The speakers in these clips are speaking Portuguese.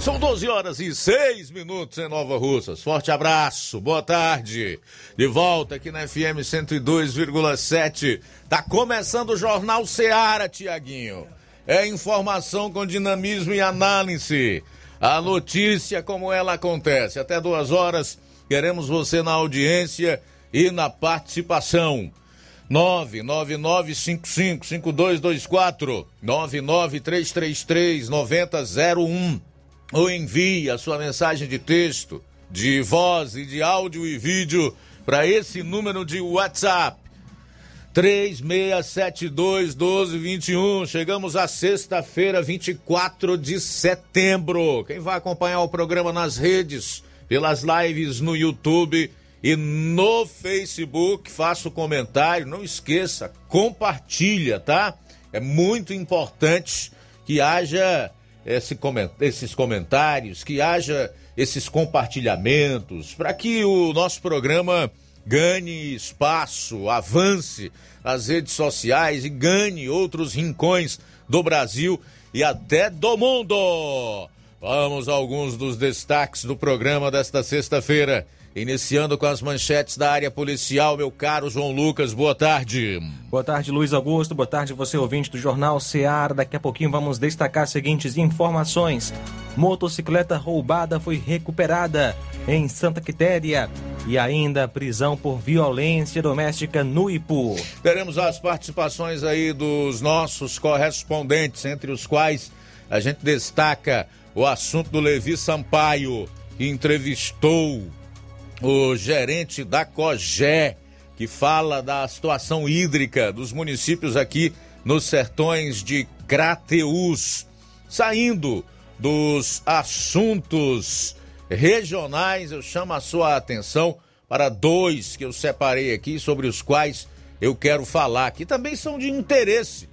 São 12 horas e 6 minutos em Nova Russas. Forte abraço, boa tarde. De volta aqui na FM 102,7. Tá começando o Jornal Seara, Tiaguinho. É informação com dinamismo e análise. A notícia como ela acontece. Até duas horas, queremos você na audiência e na participação. 999555224 993339001 ou envie a sua mensagem de texto, de voz e de áudio e vídeo para esse número de WhatsApp. 36721221. Chegamos à sexta-feira, 24 de setembro. Quem vai acompanhar o programa nas redes, pelas lives no YouTube e no Facebook, faça o comentário. Não esqueça, compartilha, tá? É muito importante que haja esse esses comentários, que haja esses compartilhamentos, para que o nosso programa ganhe espaço, avance as redes sociais e ganhe outros rincões do Brasil e até do mundo. Vamos a alguns dos destaques do programa desta sexta-feira. Iniciando com as manchetes da área policial, meu caro João Lucas, boa tarde. Boa tarde, Luiz Augusto. Boa tarde, você ouvinte do Jornal Ceará. Daqui a pouquinho vamos destacar as seguintes informações. Motocicleta roubada foi recuperada em Santa Quitéria. E ainda prisão por violência doméstica no Ipu. Teremos as participações aí dos nossos correspondentes, entre os quais a gente destaca o assunto do Levi Sampaio, que entrevistou o gerente da COGÉ, que fala da situação hídrica dos municípios aqui nos sertões de Crateús. Saindo dos assuntos regionais, eu chamo a sua atenção para dois que eu separei aqui, sobre os quais eu quero falar, que também são de interesse,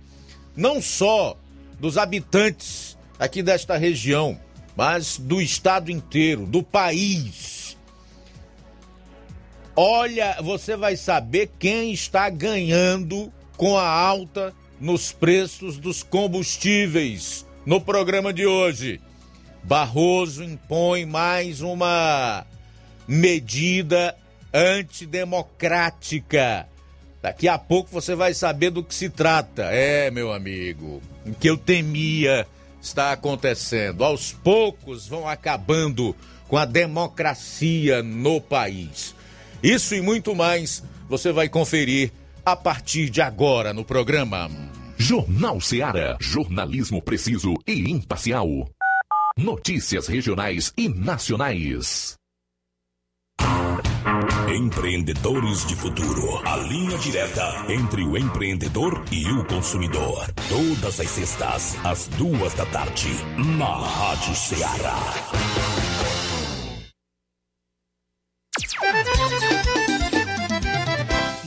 não só dos habitantes aqui desta região, mas do estado inteiro, do país Olha, você vai saber quem está ganhando com a alta nos preços dos combustíveis no programa de hoje. Barroso impõe mais uma medida antidemocrática. Daqui a pouco você vai saber do que se trata. É, meu amigo, o que eu temia está acontecendo. Aos poucos vão acabando com a democracia no país. Isso e muito mais você vai conferir a partir de agora no programa. Jornal Seara. Jornalismo preciso e imparcial. Notícias regionais e nacionais. Empreendedores de futuro. A linha direta entre o empreendedor e o consumidor. Todas as sextas, às duas da tarde, na Rádio Ceará.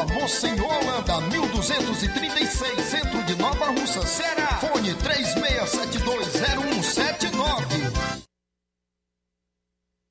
Rua Mocenola, da 1236, centro de Nova Russa, Ceará. Fone 36720179.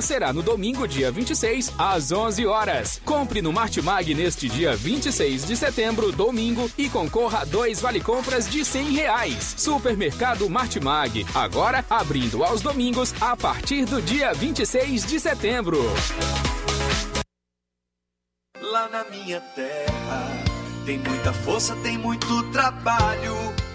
será no domingo, dia 26, às 11 horas. Compre no Martimag neste dia 26 de setembro, domingo, e concorra a dois vale compras de 100 reais. Supermercado Martimag, agora abrindo aos domingos a partir do dia 26 de setembro. Lá na minha terra tem muita força, tem muito trabalho.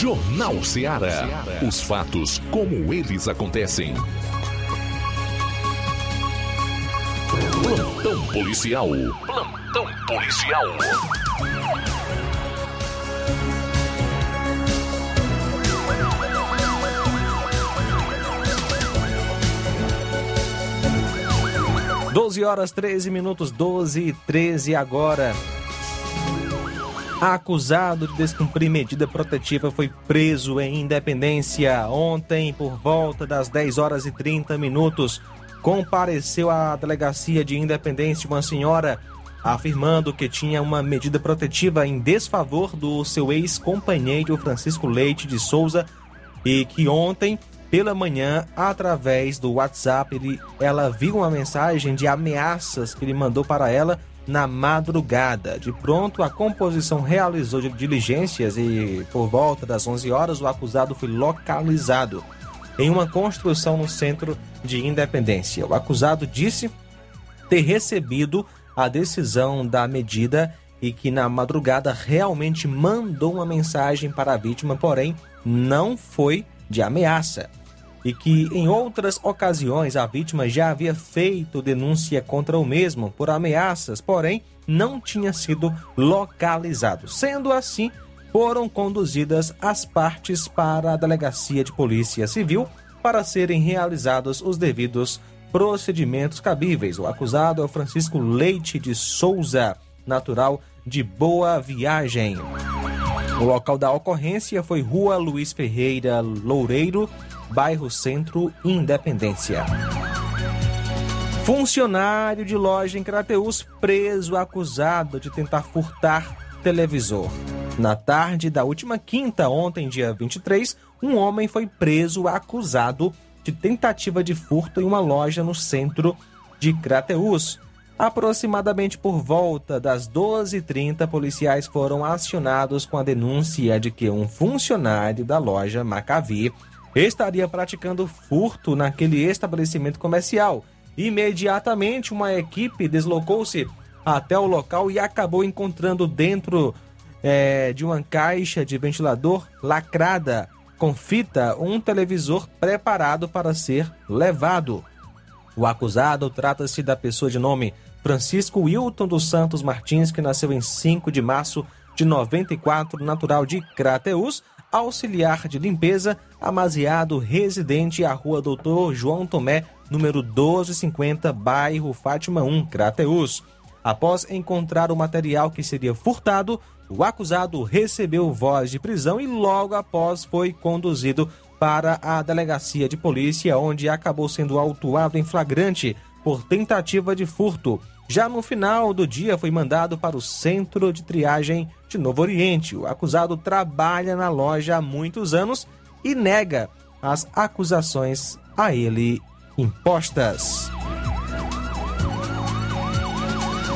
Jornal Ceará. Os fatos como eles acontecem. Plantão policial. Plantão policial. Doze horas 13 minutos, 12 e 13 agora. Acusado de descumprir medida protetiva foi preso em Independência ontem por volta das 10 horas e 30 minutos. Compareceu à delegacia de Independência uma senhora afirmando que tinha uma medida protetiva em desfavor do seu ex-companheiro Francisco Leite de Souza e que ontem pela manhã, através do WhatsApp, ele, ela viu uma mensagem de ameaças que ele mandou para ela na madrugada. De pronto, a composição realizou diligências e, por volta das 11 horas, o acusado foi localizado em uma construção no centro de Independência. O acusado disse ter recebido a decisão da medida e que na madrugada realmente mandou uma mensagem para a vítima, porém não foi de ameaça e que em outras ocasiões a vítima já havia feito denúncia contra o mesmo por ameaças, porém não tinha sido localizado. Sendo assim, foram conduzidas as partes para a delegacia de polícia civil para serem realizados os devidos procedimentos cabíveis. O acusado é o Francisco Leite de Souza, natural de Boa Viagem. O local da ocorrência foi Rua Luiz Ferreira Loureiro, bairro Centro, Independência. Funcionário de loja em Crateus preso acusado de tentar furtar televisor. Na tarde da última quinta, ontem, dia 23, um homem foi preso acusado de tentativa de furto em uma loja no centro de Crateús. Aproximadamente por volta das 12h30, policiais foram acionados com a denúncia de que um funcionário da loja Macavi estaria praticando furto naquele estabelecimento comercial. Imediatamente, uma equipe deslocou-se até o local e acabou encontrando dentro é, de uma caixa de ventilador lacrada com fita um televisor preparado para ser levado. O acusado trata-se da pessoa de nome Francisco Wilton dos Santos Martins, que nasceu em 5 de março de 94, natural de Crateus, auxiliar de limpeza, amaziado, residente à rua Doutor João Tomé, número 1250, bairro Fátima 1, Crateus. Após encontrar o material que seria furtado, o acusado recebeu voz de prisão e logo após foi conduzido para a delegacia de polícia, onde acabou sendo autuado em flagrante por tentativa de furto. Já no final do dia, foi mandado para o centro de triagem de Novo Oriente. O acusado trabalha na loja há muitos anos e nega as acusações a ele impostas.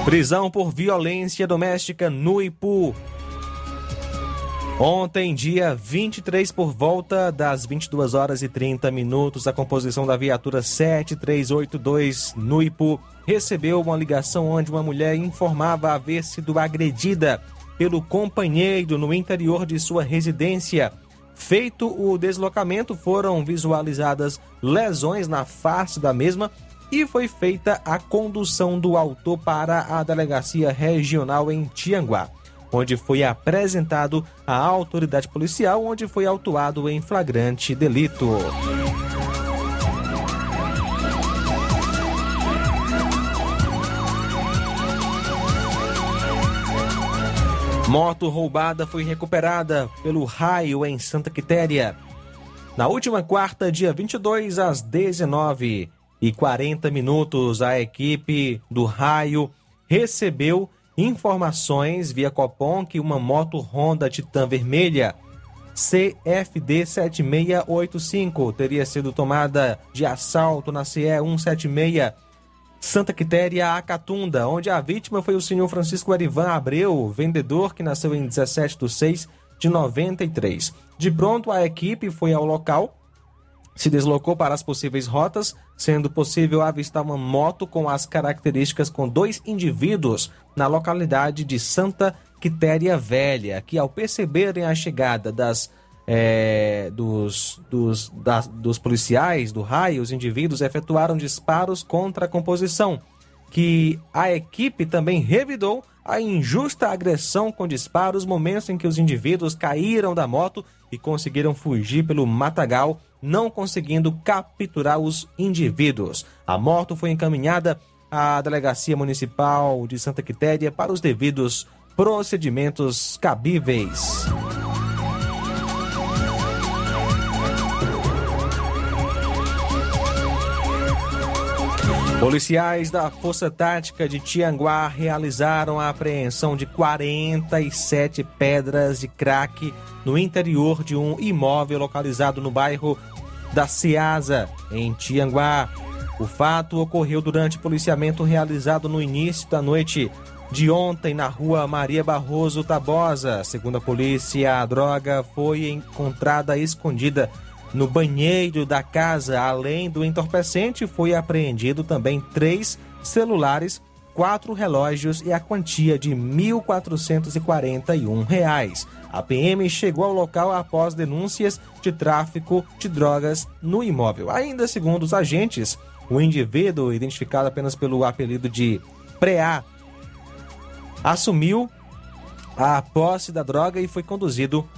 Prisão por violência doméstica no Ipu. Ontem, dia 23, por volta das 22 horas e 30 minutos, a composição da viatura 7382 no Ipu recebeu uma ligação onde uma mulher informava haver sido agredida pelo companheiro no interior de sua residência. Feito o deslocamento, foram visualizadas lesões na face da mesma e foi feita a condução do autor para a delegacia regional em Tianguá, onde foi apresentado à autoridade policial, onde foi autuado em flagrante delito. Moto roubada foi recuperada pelo raio em Santa Quitéria. Na última quarta, dia 22, às 19 e 40 minutos, a equipe do Raio recebeu informações via Copom que uma moto Honda Titan vermelha CFD 7685 teria sido tomada de assalto na CE 176 Santa Quitéria Acatunda, onde a vítima foi o senhor Francisco Arivan Abreu, vendedor que nasceu em 17 de 6 de 93. De pronto, a equipe foi ao local se deslocou para as possíveis rotas, sendo possível avistar uma moto com as características com dois indivíduos na localidade de Santa Quitéria Velha, que ao perceberem a chegada das é, dos, dos, das, dos policiais do raio, os indivíduos efetuaram disparos contra a composição, que a equipe também revidou a injusta agressão com disparos, momentos em que os indivíduos caíram da moto e conseguiram fugir pelo matagal não conseguindo capturar os indivíduos. A moto foi encaminhada à Delegacia Municipal de Santa Quitéria para os devidos procedimentos cabíveis. Policiais da Força Tática de Tianguá realizaram a apreensão de 47 pedras de crack no interior de um imóvel localizado no bairro da Ceasa, em Tianguá. O fato ocorreu durante policiamento realizado no início da noite de ontem na rua Maria Barroso Tabosa. Segundo a polícia, a droga foi encontrada escondida no banheiro da casa. Além do entorpecente, foi apreendido também três celulares, quatro relógios e a quantia de R$ 1.441. A PM chegou ao local após denúncias de tráfico de drogas no imóvel. Ainda segundo os agentes, o indivíduo, identificado apenas pelo apelido de Preá, assumiu a posse da droga e foi conduzido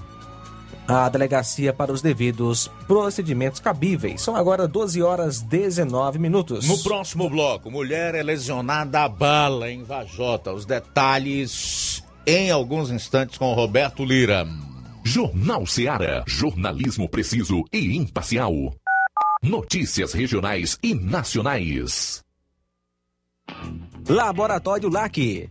à delegacia para os devidos procedimentos cabíveis. São agora 12 horas 19 minutos. No próximo bloco, mulher é lesionada a bala em Vajota. Os detalhes em alguns instantes com Roberto Lira. Jornal Seara. Jornalismo preciso e imparcial. Notícias regionais e nacionais. Laboratório LAC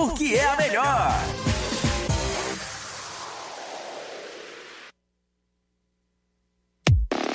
por porque é a melhor.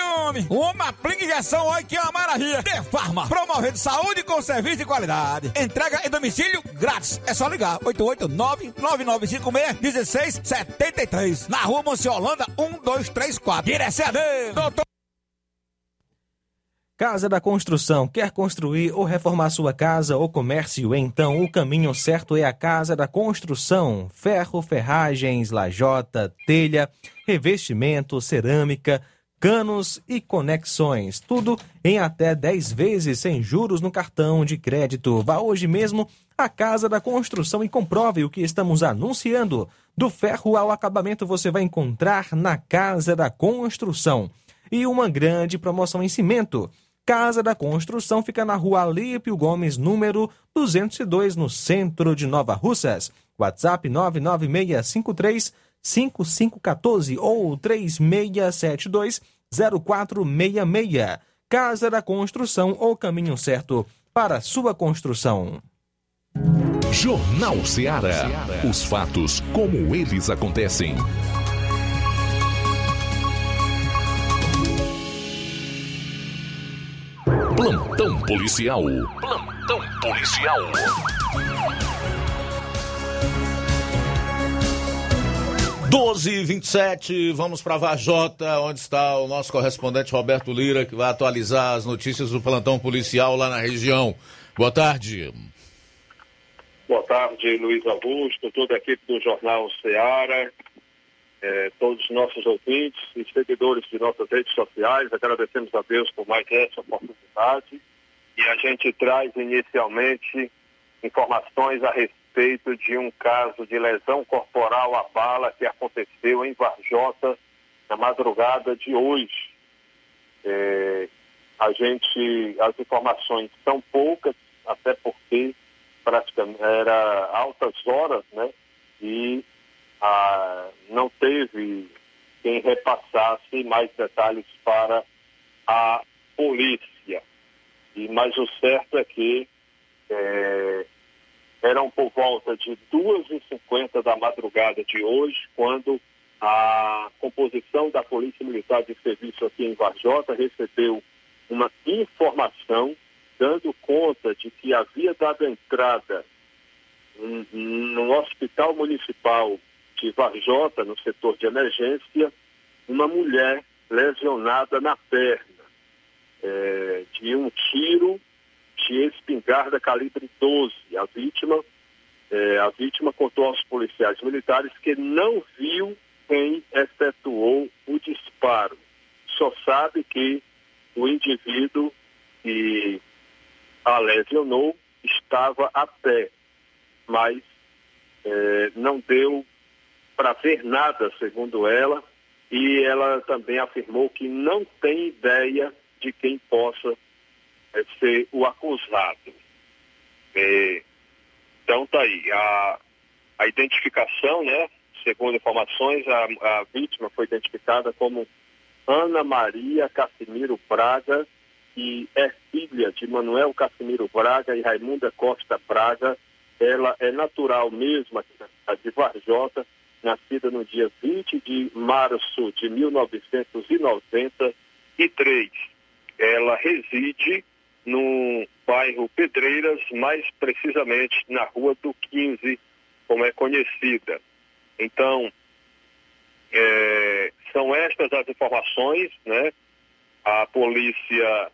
homem. Uma aplica injeção, olha que é uma maravilha. De Farma, promovendo saúde com serviço de qualidade. Entrega em domicílio grátis. É só ligar, 889-9956-1673. Na rua Monsiolanda, 1234. Direção dele, doutor. Casa da Construção. Quer construir ou reformar sua casa ou comércio? Então o caminho certo é a Casa da Construção. Ferro, ferragens, lajota, telha, revestimento, cerâmica, canos e conexões. Tudo em até 10 vezes sem juros no cartão de crédito. Vá hoje mesmo à Casa da Construção e comprove o que estamos anunciando. Do ferro ao acabamento você vai encontrar na Casa da Construção. E uma grande promoção em cimento. Casa da Construção fica na rua Alípio Gomes, número 202, no centro de Nova Russas. WhatsApp 99653 5514 ou 3672 0466. Casa da Construção, o caminho certo para sua construção. Jornal Ceará. Os fatos como eles acontecem. Plantão policial. Plantão policial. Doze e vinte e sete, vamos para Vajota, onde está o nosso correspondente Roberto Lira, que vai atualizar as notícias do plantão policial lá na região. Boa tarde. Boa tarde, Luiz Augusto, toda a equipe do Jornal Ceará, eh, todos os nossos ouvintes e seguidores de nossas redes sociais. Agradecemos a Deus por mais essa oportunidade. E a gente traz inicialmente informações a respeito de um caso de lesão corporal à bala que aconteceu em Varjota na madrugada de hoje. Eh, a gente, as informações são poucas, até porque praticamente era altas horas, né? E ah, não teve quem repassasse mais detalhes para a polícia. E mas o certo é que é, eram por volta de 2h50 da madrugada de hoje, quando a composição da Polícia Militar de Serviço aqui em Varjota recebeu uma informação dando conta de que havia dado entrada no hospital municipal de Varjota, no setor de emergência, uma mulher lesionada na perna é, de um tiro espingarda calibre 12. A vítima, é, a vítima contou aos policiais militares que não viu quem efetuou o disparo. Só sabe que o indivíduo que a lesionou estava a pé, mas é, não deu para ver nada, segundo ela, e ela também afirmou que não tem ideia de quem possa é, ser o acusado. É, então tá aí, a, a identificação, né? Segundo informações, a, a vítima foi identificada como Ana Maria Casimiro Braga, que é filha de Manuel Casimiro Braga e Raimunda Costa Braga. Ela é natural mesmo de Varjota, nascida no dia 20 de março de 1993. Ela reside no bairro Pedreiras, mais precisamente na Rua do 15, como é conhecida. Então, é, são estas as informações, né? A polícia,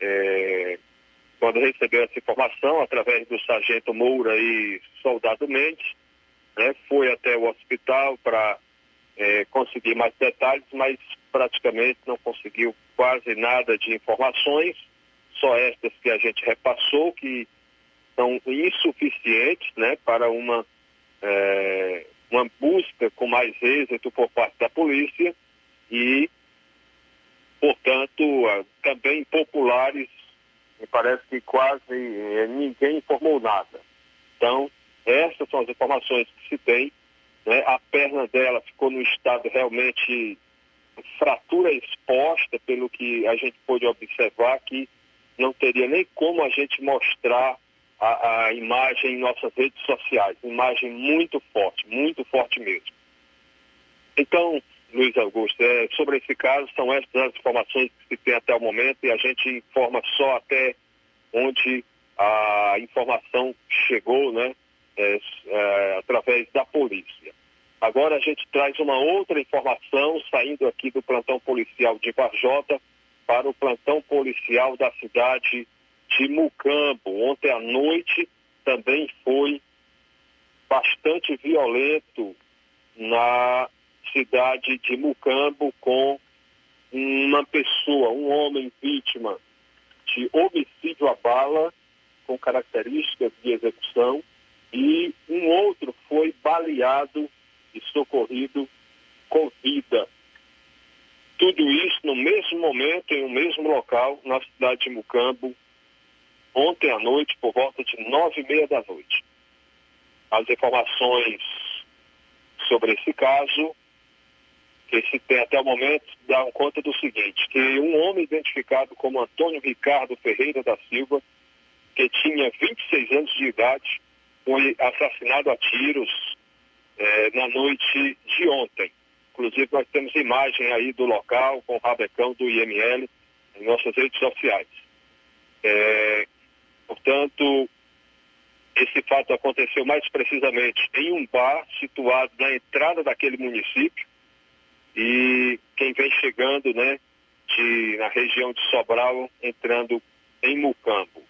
é, quando recebeu essa informação, através do sargento Moura e soldado Mendes, né, foi até o hospital para é, conseguir mais detalhes, mas praticamente não conseguiu quase nada de informações, só estas que a gente repassou, que são insuficientes né, para uma, é, uma busca com mais êxito por parte da polícia e, portanto, também populares, me parece que quase é, ninguém informou nada. Então, essas são as informações que se tem. Né? A perna dela ficou no estado realmente fratura exposta, pelo que a gente pôde observar que não teria nem como a gente mostrar a, a imagem em nossas redes sociais. Imagem muito forte, muito forte mesmo. Então, Luiz Augusto, é, sobre esse caso, são essas as informações que se tem até o momento e a gente informa só até onde a informação chegou, né? é, é, através da polícia. Agora a gente traz uma outra informação saindo aqui do plantão policial de Varjota para o plantão policial da cidade de Mucambo. Ontem à noite também foi bastante violento na cidade de Mucambo com uma pessoa, um homem vítima de homicídio à bala com características de execução e um outro foi baleado e socorrido com vida. Tudo isso no mesmo momento, em um mesmo local, na cidade de Mucambo, ontem à noite, por volta de nove e meia da noite. As informações sobre esse caso, que se tem até o momento, dá conta do seguinte, que um homem identificado como Antônio Ricardo Ferreira da Silva, que tinha 26 anos de idade, foi assassinado a tiros eh, na noite de ontem. Inclusive, nós temos imagem aí do local com o rabecão do IML em nossas redes sociais. É, portanto, esse fato aconteceu mais precisamente em um bar situado na entrada daquele município e quem vem chegando, né, de, na região de Sobral, entrando em Mucambo.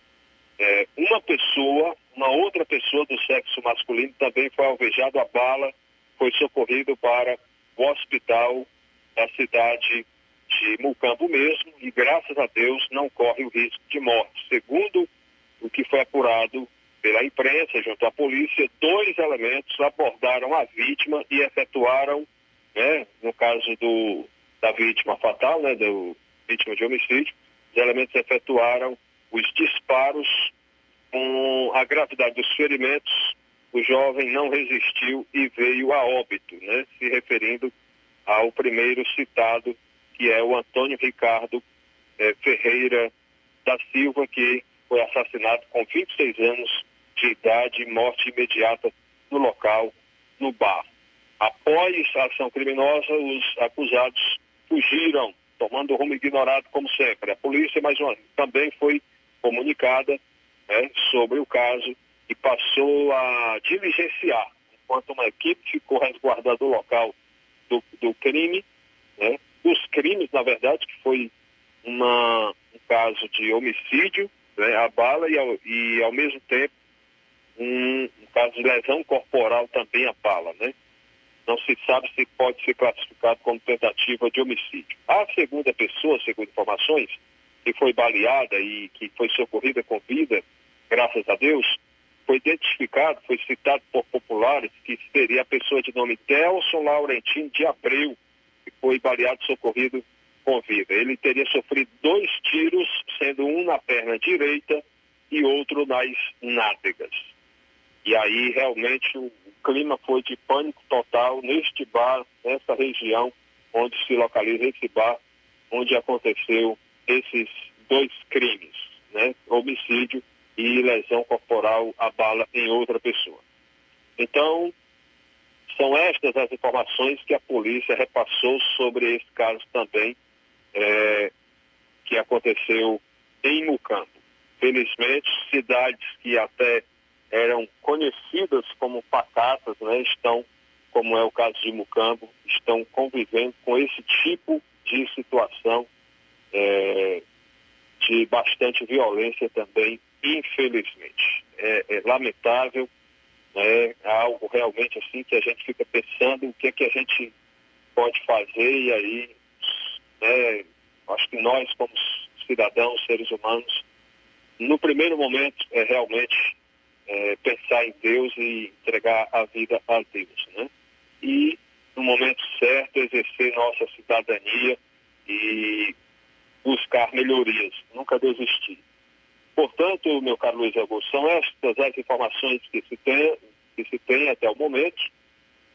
É, uma pessoa, uma outra pessoa do sexo masculino também foi alvejado a bala, foi socorrido para hospital da cidade de Mucambo mesmo e graças a Deus não corre o risco de morte. Segundo o que foi apurado pela imprensa junto à polícia, dois elementos abordaram a vítima e efetuaram, né, no caso do, da vítima fatal, né, do vítima de homicídio, os elementos efetuaram os disparos com a gravidade dos ferimentos o jovem não resistiu e veio a óbito, né? se referindo ao primeiro citado, que é o Antônio Ricardo eh, Ferreira da Silva, que foi assassinado com 26 anos de idade, morte imediata no local, no bar. Após a ação criminosa, os acusados fugiram, tomando rumo ignorado como sempre. A polícia, mais uma também foi comunicada né, sobre o caso e passou a diligenciar, enquanto uma equipe ficou resguardando o local do, do crime, né, dos crimes, na verdade, que foi uma, um caso de homicídio, né, a bala, e ao, e ao mesmo tempo um, um, caso de lesão corporal também a bala, né? Não se sabe se pode ser classificado como tentativa de homicídio. A segunda pessoa, segundo informações, que foi baleada e que foi socorrida com vida, graças a Deus, foi identificado, foi citado por populares, que seria a pessoa de nome Delson Laurentino de Abreu, que foi baleado socorrido com vida. Ele teria sofrido dois tiros, sendo um na perna direita e outro nas nádegas. E aí realmente o clima foi de pânico total neste bar, nessa região onde se localiza esse bar, onde aconteceu esses dois crimes, né? Homicídio e lesão corporal a bala em outra pessoa. Então, são estas as informações que a polícia repassou sobre esse caso também, é, que aconteceu em Mucambo. Felizmente, cidades que até eram conhecidas como pacatas, né, estão, como é o caso de Mucambo, estão convivendo com esse tipo de situação é, de bastante violência também infelizmente. É, é lamentável, né? é algo realmente assim que a gente fica pensando o que é que a gente pode fazer e aí, né, acho que nós como cidadãos, seres humanos, no primeiro momento é realmente é, pensar em Deus e entregar a vida a Deus, né? E no momento certo exercer nossa cidadania e buscar melhorias, nunca desistir. Portanto, meu caro Luiz Augusto, são estas as informações que se tem, que se tem até o momento.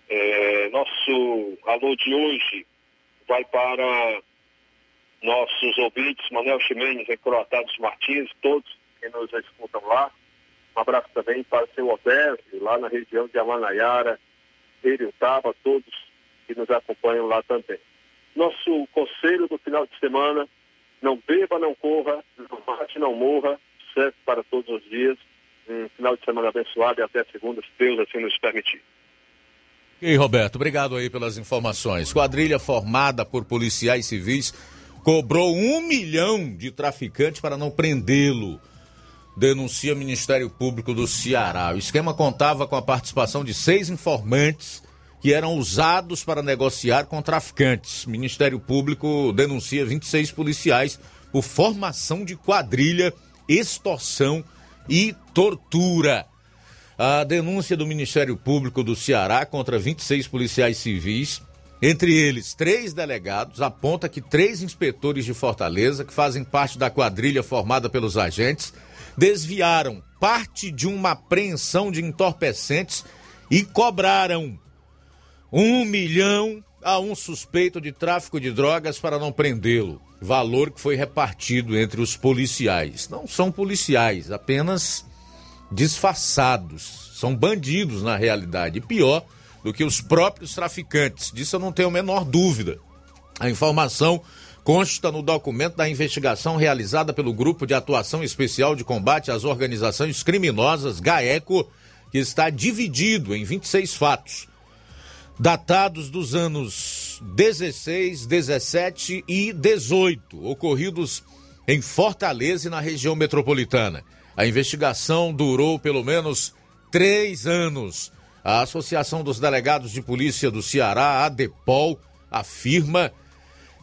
É, nosso alô de hoje vai para nossos ouvintes, Manuel Ximenes e Croatados Martins, todos que nos escutam lá. Um abraço também para o seu Odésio, lá na região de Amanaiara, Eriutaba, todos que nos acompanham lá também. Nosso conselho do final de semana, não beba, não corra, não mate, não morra, sucesso para todos os dias. Um final de semana abençoado e até segunda, se Deus assim nos permitir. E Roberto, obrigado aí pelas informações. Quadrilha formada por policiais civis cobrou um milhão de traficantes para não prendê-lo. Denuncia o Ministério Público do Ceará. O esquema contava com a participação de seis informantes que eram usados para negociar com traficantes. Ministério Público denuncia 26 policiais por formação de quadrilha extorsão e tortura. A denúncia do Ministério Público do Ceará contra 26 policiais civis, entre eles três delegados, aponta que três inspetores de Fortaleza, que fazem parte da quadrilha formada pelos agentes, desviaram parte de uma apreensão de entorpecentes e cobraram um milhão a um suspeito de tráfico de drogas para não prendê-lo. Valor que foi repartido entre os policiais. Não são policiais, apenas disfarçados. São bandidos na realidade. E pior do que os próprios traficantes. Disso eu não tenho a menor dúvida. A informação consta no documento da investigação realizada pelo Grupo de Atuação Especial de Combate às Organizações Criminosas, GAECO, que está dividido em 26 fatos, datados dos anos 16, 17 e 18, ocorridos em Fortaleza e na região metropolitana. A investigação durou pelo menos três anos. A Associação dos Delegados de Polícia do Ceará, ADEPOL, afirma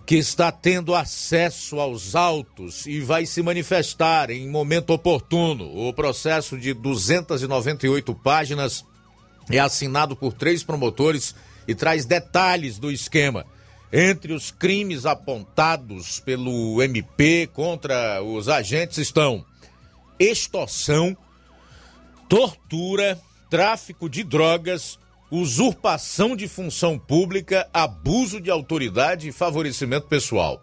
que está tendo acesso aos autos e vai se manifestar em momento oportuno. O processo de 298 páginas é assinado por três promotores e traz detalhes do esquema. Entre os crimes apontados pelo MP contra os agentes estão extorsão, tortura, tráfico de drogas, usurpação de função pública, abuso de autoridade e favorecimento pessoal.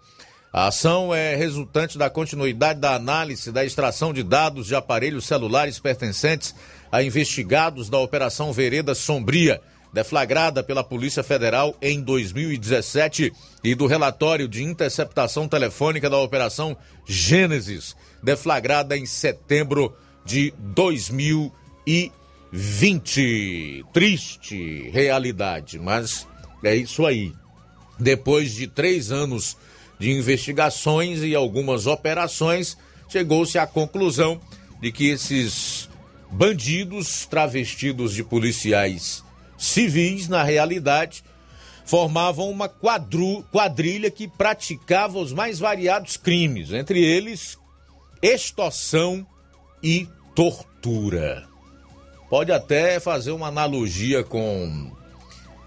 A ação é resultante da continuidade da análise da extração de dados de aparelhos celulares pertencentes a investigados da Operação Vereda Sombria, deflagrada pela Polícia Federal em 2017, e do relatório de interceptação telefônica da Operação Gênesis, deflagrada em setembro de 2017. 20. Triste realidade, mas é isso aí. Depois de três anos de investigações e algumas operações, chegou-se à conclusão de que esses bandidos travestidos de policiais civis, na realidade, formavam uma quadru, quadrilha que praticava os mais variados crimes, entre eles extorsão e tortura pode até fazer uma analogia com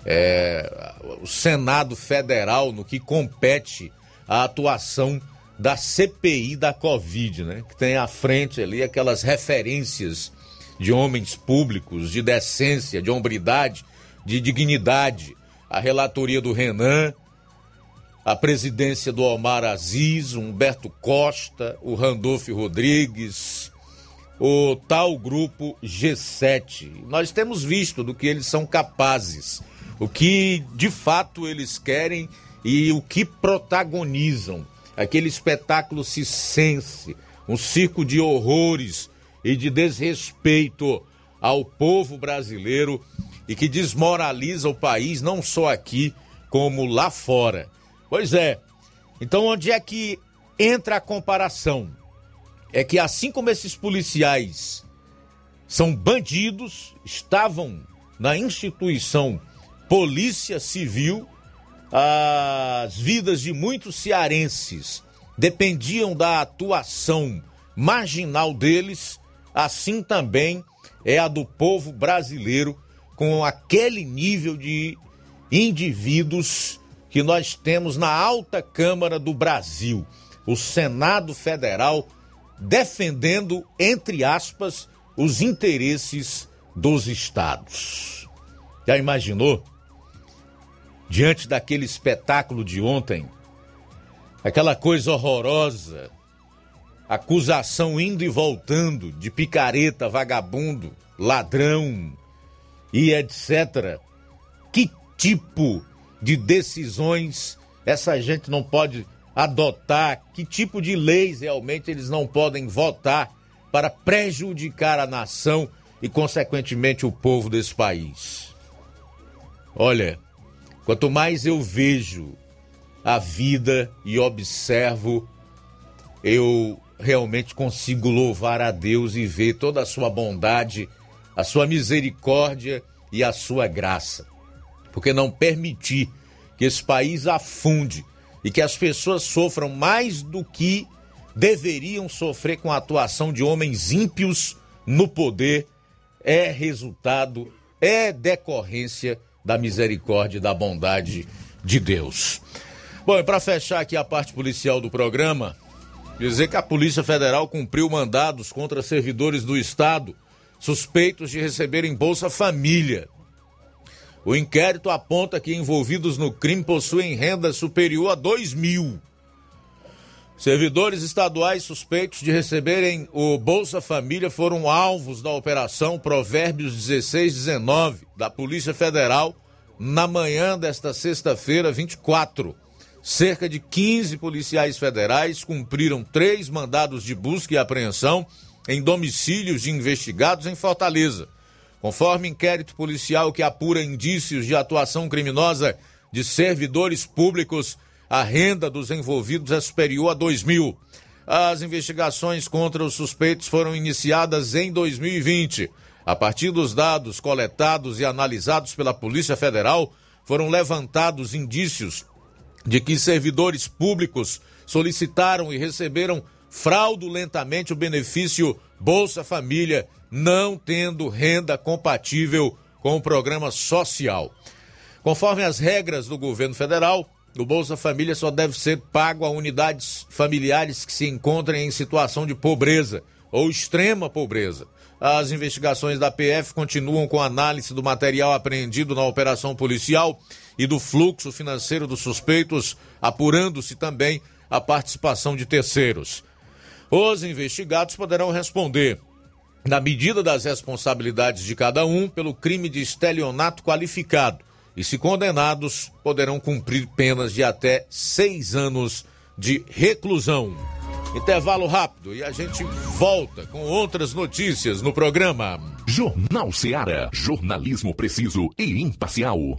é, o Senado Federal no que compete a atuação da CPI da Covid, né? Que tem à frente ali aquelas referências de homens públicos, de decência, de hombridade, de dignidade. A relatoria do Renan, a presidência do Omar Aziz, Humberto Costa, o Randolfo Rodrigues, o tal grupo G7. Nós temos visto do que eles são capazes, o que de fato eles querem e o que protagonizam. Aquele espetáculo cisense, um circo de horrores e de desrespeito ao povo brasileiro e que desmoraliza o país não só aqui, como lá fora. Pois é. Então onde é que entra a comparação? é que assim como esses policiais são bandidos, estavam na instituição Polícia Civil, as vidas de muitos cearenses dependiam da atuação marginal deles, assim também é a do povo brasileiro com aquele nível de indivíduos que nós temos na alta Câmara do Brasil, o Senado Federal defendendo, entre aspas, os interesses dos estados. Já imaginou? Diante daquele espetáculo de ontem, aquela coisa horrorosa, acusação indo e voltando de picareta, vagabundo, ladrão e etc. Que tipo de decisões essa gente não pode adotar, que tipo de leis realmente eles não podem votar para prejudicar a nação e, consequentemente, o povo desse país. Olha, quanto mais eu vejo a vida e observo, eu realmente consigo louvar a Deus e ver toda a sua bondade, a sua misericórdia e a sua graça. Porque não permitir que esse país afunde e que as pessoas sofram mais do que deveriam sofrer com a atuação de homens ímpios no poder é resultado, é decorrência da misericórdia e da bondade de Deus. Bom, e para fechar aqui a parte policial do programa, dizer que a Polícia Federal cumpriu mandados contra servidores do Estado suspeitos de receberem Bolsa Família. O inquérito aponta que envolvidos no crime possuem renda superior a 2 mil. Servidores estaduais suspeitos de receberem o Bolsa Família foram alvos da operação Provérbios 1619 da Polícia Federal na manhã desta sexta-feira, 24. Cerca de 15 policiais federais cumpriram três mandados de busca e apreensão em domicílios de investigados em Fortaleza. Conforme inquérito policial que apura indícios de atuação criminosa de servidores públicos, a renda dos envolvidos é superior a 2 mil. As investigações contra os suspeitos foram iniciadas em 2020. A partir dos dados coletados e analisados pela Polícia Federal, foram levantados indícios de que servidores públicos solicitaram e receberam fraudulentamente o benefício Bolsa Família, não tendo renda compatível com o programa social. Conforme as regras do governo federal, o Bolsa Família só deve ser pago a unidades familiares que se encontrem em situação de pobreza ou extrema pobreza. As investigações da PF continuam com análise do material apreendido na operação policial e do fluxo financeiro dos suspeitos, apurando-se também a participação de terceiros. Os investigados poderão responder, na medida das responsabilidades de cada um, pelo crime de estelionato qualificado e, se condenados, poderão cumprir penas de até seis anos de reclusão. Intervalo rápido e a gente volta com outras notícias no programa. Jornal Seara. Jornalismo preciso e imparcial.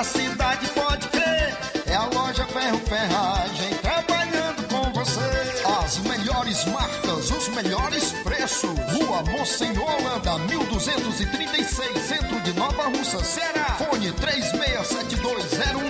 Da cidade, pode crer. É a loja Ferro Ferragem trabalhando com você. As melhores marcas, os melhores preços. Rua Monsenhor Holanda, 1236, centro de Nova Russa, Ceará. Fone 36720179.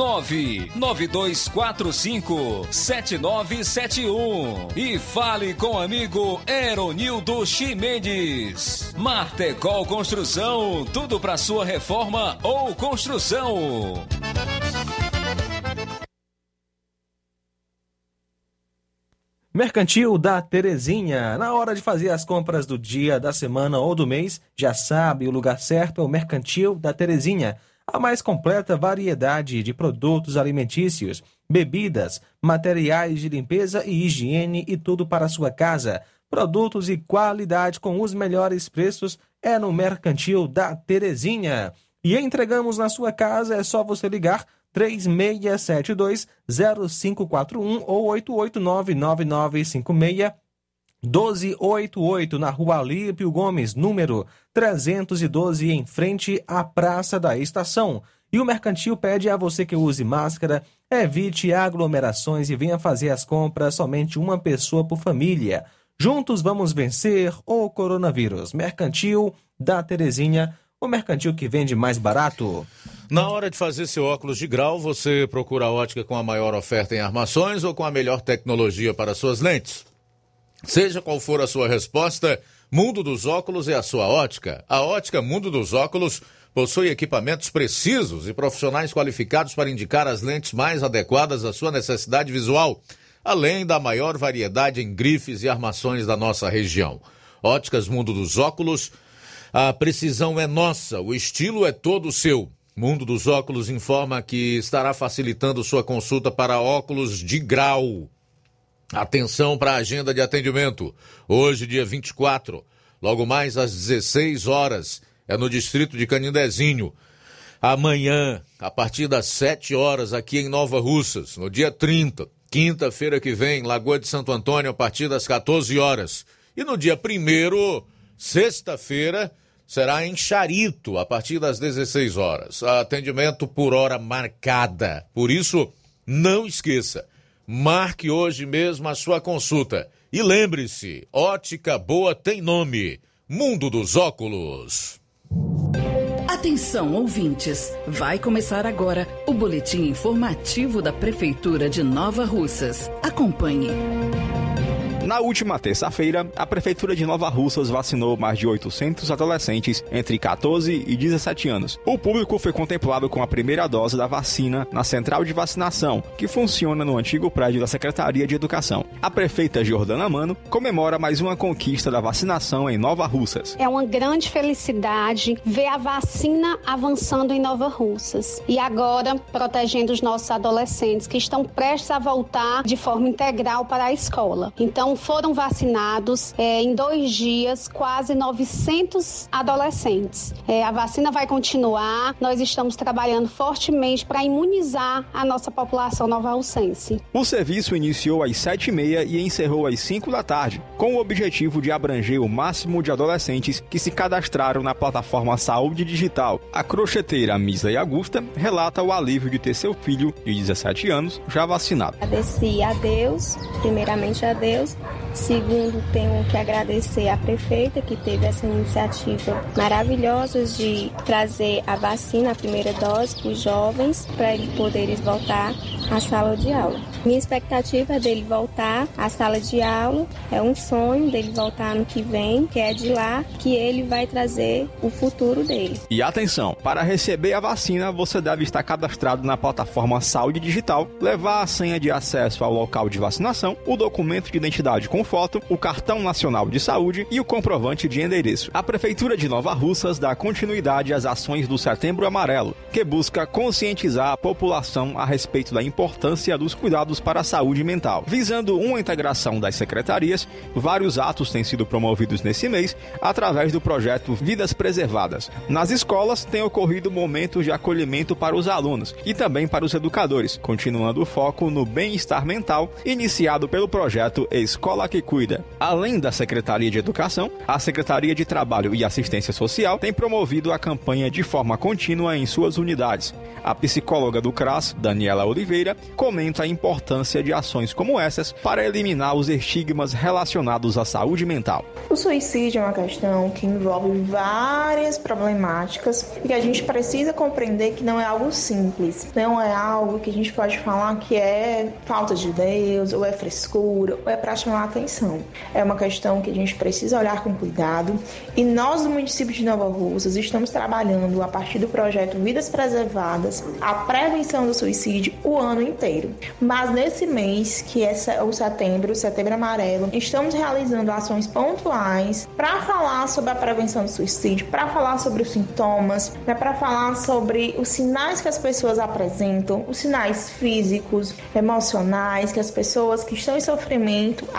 99245 7971 e fale com o amigo Eronildo Chimendes. Martecol Construção, tudo para sua reforma ou construção. Mercantil da Terezinha. Na hora de fazer as compras do dia, da semana ou do mês, já sabe, o lugar certo é o Mercantil da Terezinha. A mais completa variedade de produtos alimentícios, bebidas, materiais de limpeza e higiene e tudo para sua casa. Produtos e qualidade com os melhores preços é no Mercantil da Terezinha. E entregamos na sua casa, é só você ligar 3672-0541 ou 889-9956-1288 na rua Alípio Gomes, número 312, em frente à Praça da Estação. E o Mercantil pede a você que use máscara, evite aglomerações e venha fazer as compras somente uma pessoa por família. Juntos vamos vencer o coronavírus. Mercantil da Terezinha, o mercantil que vende mais barato. Na hora de fazer seu óculos de grau, você procura a ótica com a maior oferta em armações ou com a melhor tecnologia para suas lentes? Seja qual for a sua resposta, Mundo dos Óculos é a sua ótica. A ótica Mundo dos Óculos possui equipamentos precisos e profissionais qualificados para indicar as lentes mais adequadas à sua necessidade visual, além da maior variedade em grifes e armações da nossa região. Óticas Mundo dos Óculos, a precisão é nossa, o estilo é todo seu. Mundo dos Óculos informa que estará facilitando sua consulta para óculos de grau. Atenção para a agenda de atendimento. Hoje, dia 24, logo mais às 16 horas, é no distrito de Canindezinho. Amanhã, a partir das 7 horas, aqui em Nova Russas. No dia 30, quinta-feira que vem, Lagoa de Santo Antônio, a partir das 14 horas. E no dia 1, sexta-feira, será em Charito, a partir das 16 horas. Atendimento por hora marcada. Por isso, não esqueça. Marque hoje mesmo a sua consulta. E lembre-se: ótica boa tem nome. Mundo dos Óculos. Atenção, ouvintes! Vai começar agora o boletim informativo da Prefeitura de Nova Russas. Acompanhe. Na última terça-feira, a Prefeitura de Nova Russas vacinou mais de 800 adolescentes entre 14 e 17 anos. O público foi contemplado com a primeira dose da vacina na central de vacinação, que funciona no antigo prédio da Secretaria de Educação. A prefeita Jordana Mano comemora mais uma conquista da vacinação em Nova Russas. É uma grande felicidade ver a vacina avançando em Nova Russas e agora protegendo os nossos adolescentes que estão prestes a voltar de forma integral para a escola. Então, foram vacinados é, em dois dias quase 900 adolescentes. É, a vacina vai continuar, nós estamos trabalhando fortemente para imunizar a nossa população nova-russense. O serviço iniciou às 7h30 e encerrou às 5 da tarde, com o objetivo de abranger o máximo de adolescentes que se cadastraram na plataforma Saúde Digital. A crocheteira Misa e Augusta relata o alívio de ter seu filho, de 17 anos, já vacinado. Agradeci a Deus, primeiramente a Deus, Segundo, tenho que agradecer à prefeita que teve essa iniciativa maravilhosa de trazer a vacina, a primeira dose, para os jovens, para eles poderem voltar à sala de aula. Minha expectativa é dele voltar à sala de aula, é um sonho dele voltar no que vem, que é de lá que ele vai trazer o futuro dele. E atenção, para receber a vacina, você deve estar cadastrado na plataforma Saúde Digital, levar a senha de acesso ao local de vacinação, o documento de identidade com com foto, o cartão nacional de saúde e o comprovante de endereço. A Prefeitura de Nova Russas dá continuidade às ações do Setembro Amarelo, que busca conscientizar a população a respeito da importância dos cuidados para a saúde mental. Visando uma integração das secretarias, vários atos têm sido promovidos nesse mês através do projeto Vidas Preservadas. Nas escolas tem ocorrido momentos de acolhimento para os alunos e também para os educadores, continuando o foco no bem-estar mental iniciado pelo projeto Escola que cuida. Além da Secretaria de Educação, a Secretaria de Trabalho e Assistência Social tem promovido a campanha de forma contínua em suas unidades. A psicóloga do CRAS, Daniela Oliveira, comenta a importância de ações como essas para eliminar os estigmas relacionados à saúde mental. O suicídio é uma questão que envolve várias problemáticas e que a gente precisa compreender que não é algo simples, não é algo que a gente pode falar que é falta de Deus, ou é frescura, ou é para chamar atenção. É uma questão que a gente precisa olhar com cuidado e nós do município de Nova Russas estamos trabalhando a partir do projeto Vidas Preservadas a prevenção do suicídio o ano inteiro. Mas nesse mês, que é o setembro, setembro amarelo, estamos realizando ações pontuais para falar sobre a prevenção do suicídio, para falar sobre os sintomas, né, para falar sobre os sinais que as pessoas apresentam, os sinais físicos, emocionais que as pessoas que estão em sofrimento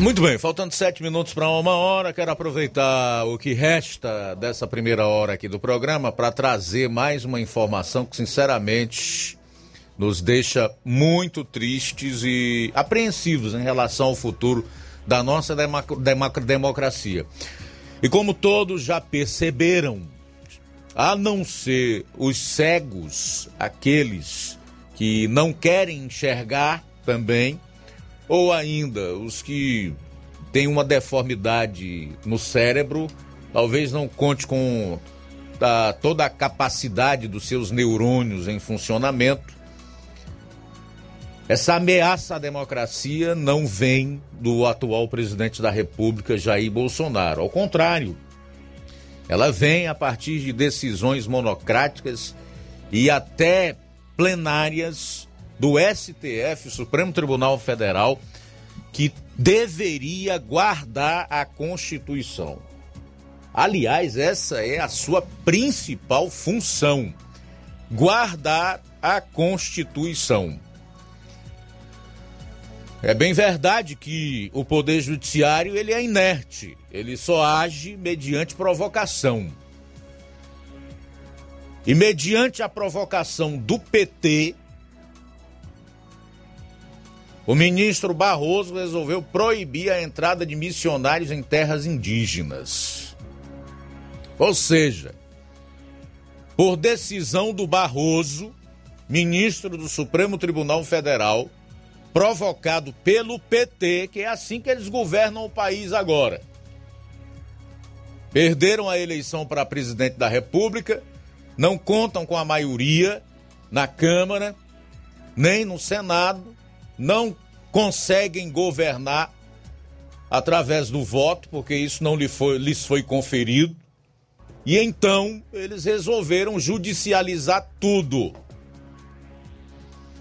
Muito bem, faltando sete minutos para uma hora, quero aproveitar o que resta dessa primeira hora aqui do programa para trazer mais uma informação que, sinceramente, nos deixa muito tristes e apreensivos em relação ao futuro da nossa democracia. E como todos já perceberam, a não ser os cegos, aqueles que não querem enxergar também, ou ainda os que têm uma deformidade no cérebro, talvez não conte com a, toda a capacidade dos seus neurônios em funcionamento. Essa ameaça à democracia não vem do atual presidente da República, Jair Bolsonaro. Ao contrário, ela vem a partir de decisões monocráticas e até plenárias do STF, Supremo Tribunal Federal, que deveria guardar a Constituição. Aliás, essa é a sua principal função: guardar a Constituição. É bem verdade que o poder judiciário ele é inerte, ele só age mediante provocação. E mediante a provocação do PT, o ministro Barroso resolveu proibir a entrada de missionários em terras indígenas. Ou seja, por decisão do Barroso, ministro do Supremo Tribunal Federal, provocado pelo PT, que é assim que eles governam o país agora. Perderam a eleição para presidente da República, não contam com a maioria na Câmara, nem no Senado, não conseguem governar através do voto, porque isso não lhe foi, lhes foi conferido. E então eles resolveram judicializar tudo.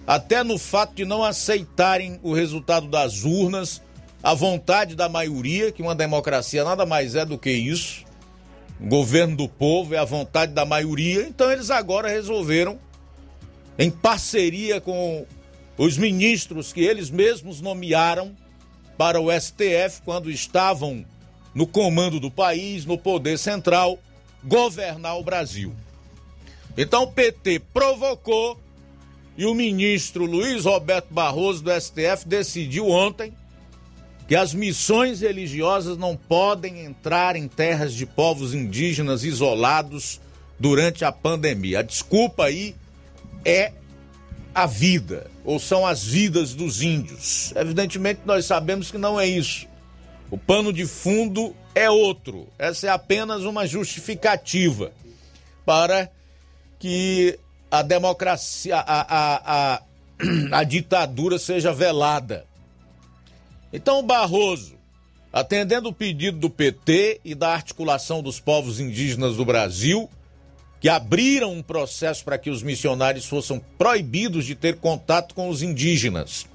Até no fato de não aceitarem o resultado das urnas, a vontade da maioria, que uma democracia nada mais é do que isso. O governo do povo é a vontade da maioria, então eles agora resolveram, em parceria com os ministros que eles mesmos nomearam para o STF quando estavam no comando do país, no poder central, governar o Brasil. Então o PT provocou e o ministro Luiz Roberto Barroso do STF decidiu ontem que as missões religiosas não podem entrar em terras de povos indígenas isolados durante a pandemia. A desculpa aí é a vida, ou são as vidas dos índios. Evidentemente, nós sabemos que não é isso. O pano de fundo é outro. Essa é apenas uma justificativa para que a democracia, a, a, a, a ditadura seja velada. Então, Barroso, atendendo o pedido do PT e da articulação dos povos indígenas do Brasil, que abriram um processo para que os missionários fossem proibidos de ter contato com os indígenas.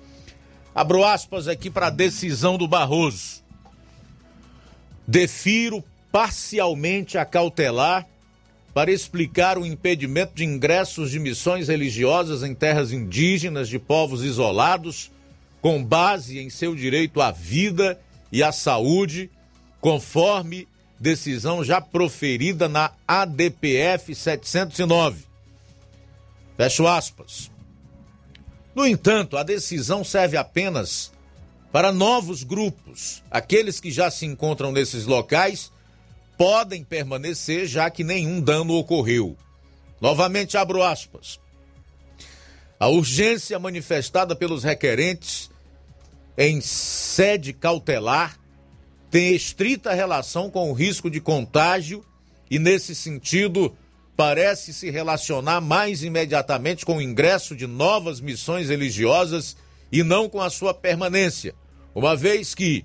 Abro aspas aqui para a decisão do Barroso. Defiro parcialmente a cautelar para explicar o impedimento de ingressos de missões religiosas em terras indígenas de povos isolados, com base em seu direito à vida e à saúde, conforme decisão já proferida na ADPF 709. Fecho aspas. No entanto, a decisão serve apenas para novos grupos. Aqueles que já se encontram nesses locais podem permanecer, já que nenhum dano ocorreu. Novamente abro aspas. A urgência manifestada pelos requerentes em sede cautelar tem estrita relação com o risco de contágio e, nesse sentido, parece se relacionar mais imediatamente com o ingresso de novas missões religiosas e não com a sua permanência, uma vez que,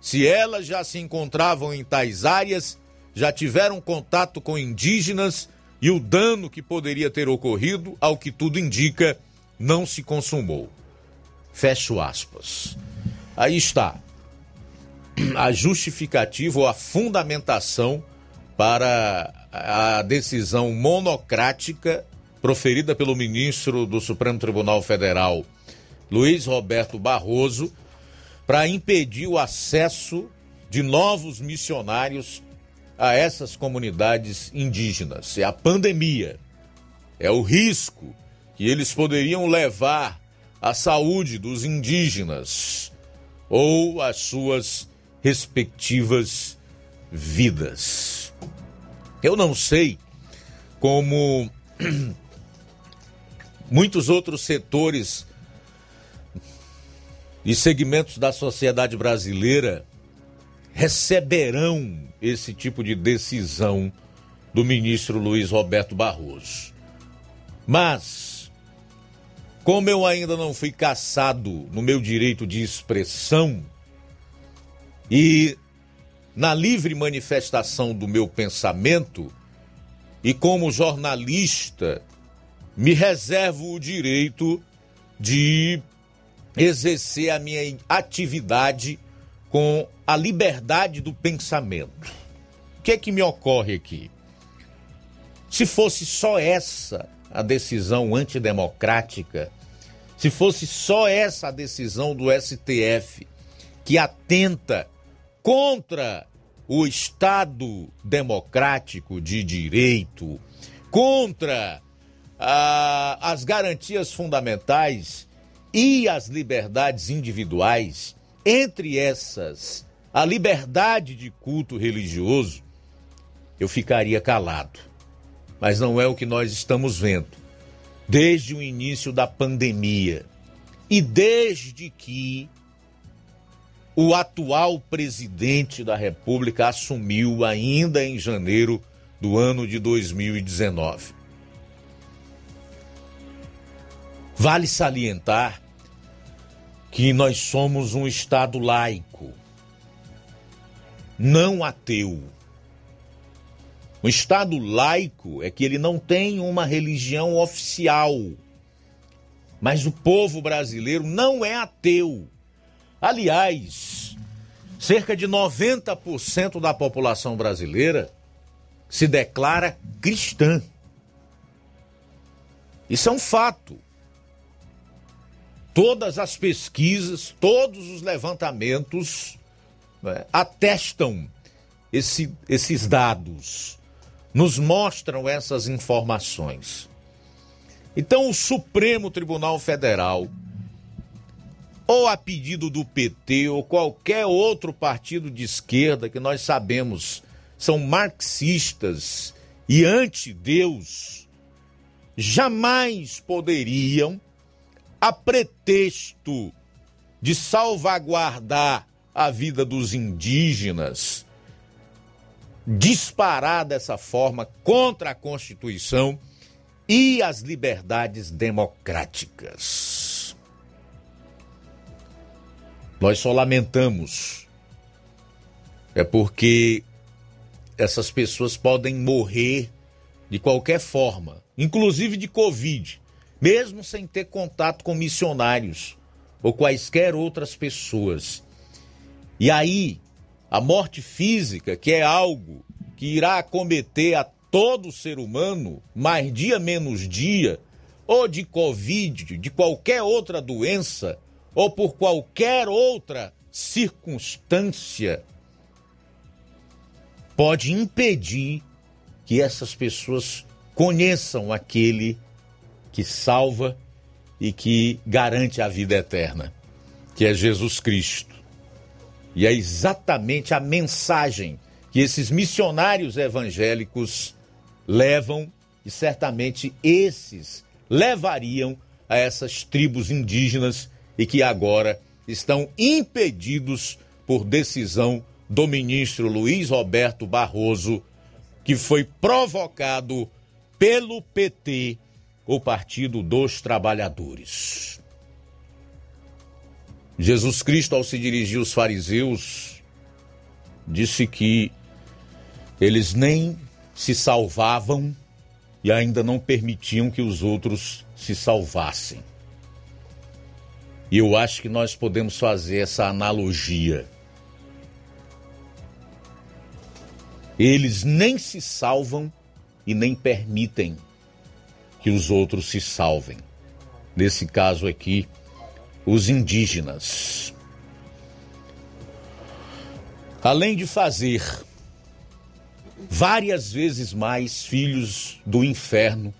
se elas já se encontravam em tais áreas, já tiveram contato com indígenas e o dano que poderia ter ocorrido, ao que tudo indica, não se consumou. Fecho aspas. Aí está a justificativa ou a fundamentação para a decisão monocrática proferida pelo ministro do Supremo Tribunal Federal, Luiz Roberto Barroso, para impedir o acesso de novos missionários a essas comunidades indígenas. É a pandemia, é o risco que eles poderiam levar à saúde dos indígenas ou às suas respectivas vidas. Eu não sei como muitos outros setores e segmentos da sociedade brasileira receberão esse tipo de decisão do ministro Luiz Roberto Barroso. Mas, como eu ainda não fui caçado no meu direito de expressão e na livre manifestação do meu pensamento, e como jornalista, me reservo o direito de exercer a minha atividade com a liberdade do pensamento. O que é que me ocorre aqui? Se fosse só essa a decisão antidemocrática, se fosse só essa a decisão do STF que atenta contra o Estado democrático de direito, contra ah, as garantias fundamentais e as liberdades individuais, entre essas, a liberdade de culto religioso, eu ficaria calado. Mas não é o que nós estamos vendo. Desde o início da pandemia e desde que o atual presidente da República assumiu ainda em janeiro do ano de 2019. Vale salientar que nós somos um Estado laico, não ateu. Um Estado laico é que ele não tem uma religião oficial. Mas o povo brasileiro não é ateu. Aliás, cerca de 90% da população brasileira se declara cristã. Isso é um fato. Todas as pesquisas, todos os levantamentos né, atestam esse, esses dados, nos mostram essas informações. Então, o Supremo Tribunal Federal, ou a pedido do PT ou qualquer outro partido de esquerda que nós sabemos são marxistas e anti-Deus, jamais poderiam, a pretexto de salvaguardar a vida dos indígenas, disparar dessa forma contra a Constituição e as liberdades democráticas. Nós só lamentamos, é porque essas pessoas podem morrer de qualquer forma, inclusive de Covid, mesmo sem ter contato com missionários ou quaisquer outras pessoas. E aí, a morte física, que é algo que irá acometer a todo ser humano, mais dia menos dia, ou de Covid, de qualquer outra doença, ou por qualquer outra circunstância, pode impedir que essas pessoas conheçam aquele que salva e que garante a vida eterna, que é Jesus Cristo. E é exatamente a mensagem que esses missionários evangélicos levam e certamente esses levariam a essas tribos indígenas e que agora estão impedidos por decisão do ministro Luiz Roberto Barroso, que foi provocado pelo PT, o Partido dos Trabalhadores. Jesus Cristo, ao se dirigir aos fariseus, disse que eles nem se salvavam e ainda não permitiam que os outros se salvassem. E eu acho que nós podemos fazer essa analogia. Eles nem se salvam e nem permitem que os outros se salvem. Nesse caso aqui, os indígenas. Além de fazer várias vezes mais filhos do inferno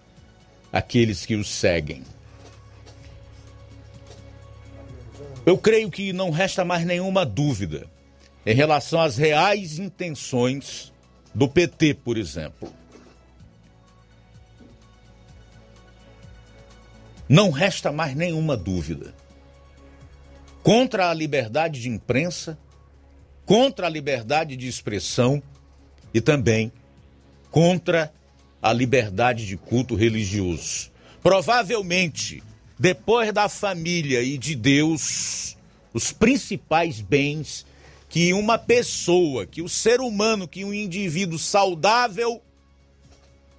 aqueles que os seguem. Eu creio que não resta mais nenhuma dúvida em relação às reais intenções do PT, por exemplo. Não resta mais nenhuma dúvida. Contra a liberdade de imprensa, contra a liberdade de expressão e também contra a liberdade de culto religioso. Provavelmente, depois da família e de Deus, os principais bens que uma pessoa, que o ser humano, que um indivíduo saudável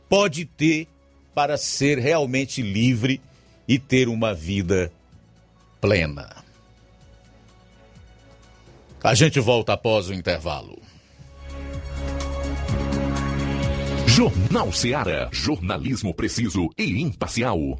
pode ter para ser realmente livre e ter uma vida plena. A gente volta após o intervalo. Jornal Seara. Jornalismo preciso e imparcial.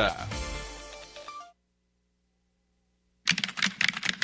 Yeah.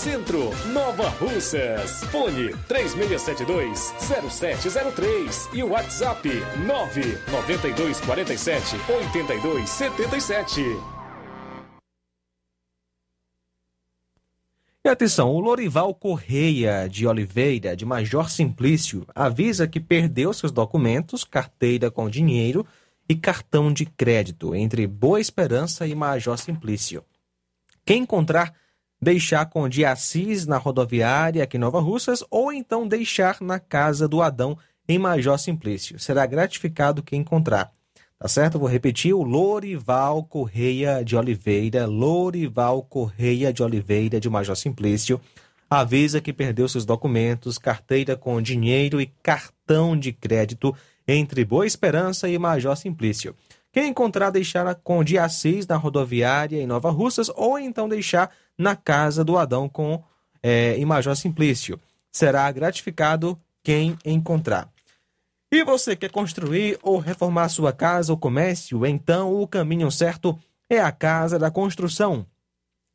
Centro, Nova Russas. Fone 3672-0703 e WhatsApp 99247-8277. E atenção, o Lorival Correia de Oliveira, de Major Simplício, avisa que perdeu seus documentos, carteira com dinheiro e cartão de crédito entre Boa Esperança e Major Simplício. Quem encontrar, deixar com de Assis na rodoviária aqui em Nova Russas ou então deixar na casa do Adão em Major Simplício. Será gratificado quem encontrar. Tá certo? Vou repetir: o Lorival Correia de Oliveira, Lorival Correia de Oliveira de Major Simplício, avisa que perdeu seus documentos, carteira com dinheiro e cartão de crédito entre Boa Esperança e Major Simplício. Quem encontrar, deixar com dia 6 na rodoviária em Nova Russas ou então deixar na casa do Adão com é, em Major Simplício. Será gratificado quem encontrar. E você quer construir ou reformar sua casa ou comércio? Então o caminho certo é a Casa da Construção.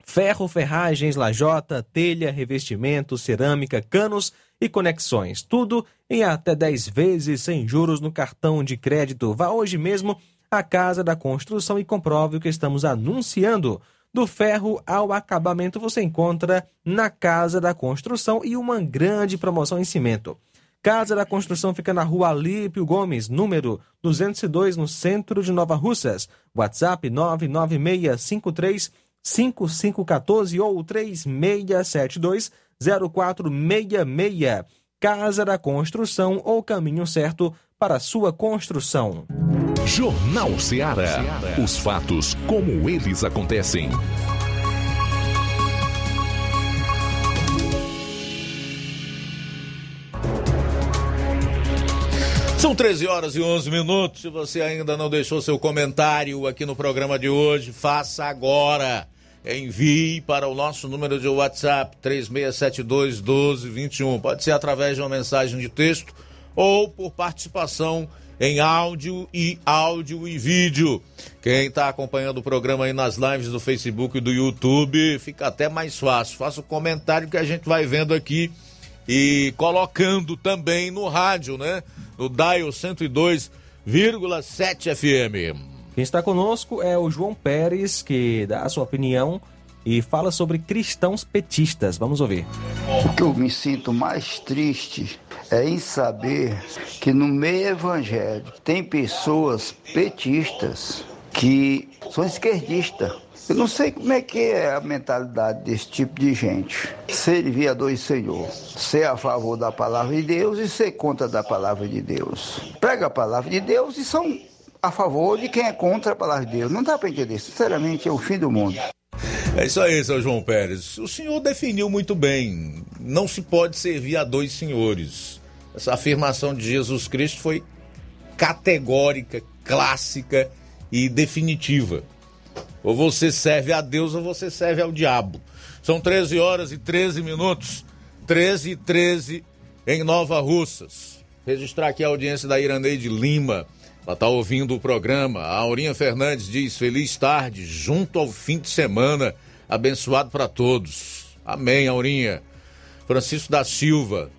Ferro, ferragens, lajota, telha, revestimento, cerâmica, canos e conexões. Tudo em até 10 vezes sem juros no cartão de crédito. Vá hoje mesmo à Casa da Construção e comprove o que estamos anunciando. Do ferro ao acabamento você encontra na Casa da Construção e uma grande promoção em cimento. Casa da Construção fica na rua Alípio Gomes, número 202, no centro de Nova Russas. WhatsApp 99653 5514 ou 3672 0466. Casa da Construção ou caminho certo para sua construção. Jornal Ceará. Os fatos como eles acontecem. São 13 horas e 11 minutos. Se você ainda não deixou seu comentário aqui no programa de hoje, faça agora. Envie para o nosso número de WhatsApp 3672 1221. Pode ser através de uma mensagem de texto ou por participação em áudio e áudio e vídeo. Quem está acompanhando o programa aí nas lives do Facebook e do YouTube, fica até mais fácil. Faça o comentário que a gente vai vendo aqui e colocando também no rádio, né? No Dial 102,7 FM. Quem está conosco é o João Pérez, que dá a sua opinião e fala sobre cristãos petistas. Vamos ouvir. O que eu me sinto mais triste é em saber que no meio evangélico tem pessoas petistas que são esquerdistas. Eu não sei como é que é a mentalidade desse tipo de gente. Servir a dois senhor, ser a favor da palavra de Deus e ser contra da palavra de Deus. Prega a palavra de Deus e são a favor de quem é contra a palavra de Deus. Não dá para entender. Sinceramente, é o fim do mundo. É isso aí, seu João Pérez. O senhor definiu muito bem. Não se pode servir a dois senhores. Essa afirmação de Jesus Cristo foi categórica, clássica e definitiva. Ou você serve a Deus ou você serve ao diabo. São 13 horas e 13 minutos. 13 e 13 em Nova Russas. Registrar aqui a audiência da Iraneide Lima. Ela está ouvindo o programa. A Aurinha Fernandes diz: Feliz tarde, junto ao fim de semana, abençoado para todos. Amém, Aurinha. Francisco da Silva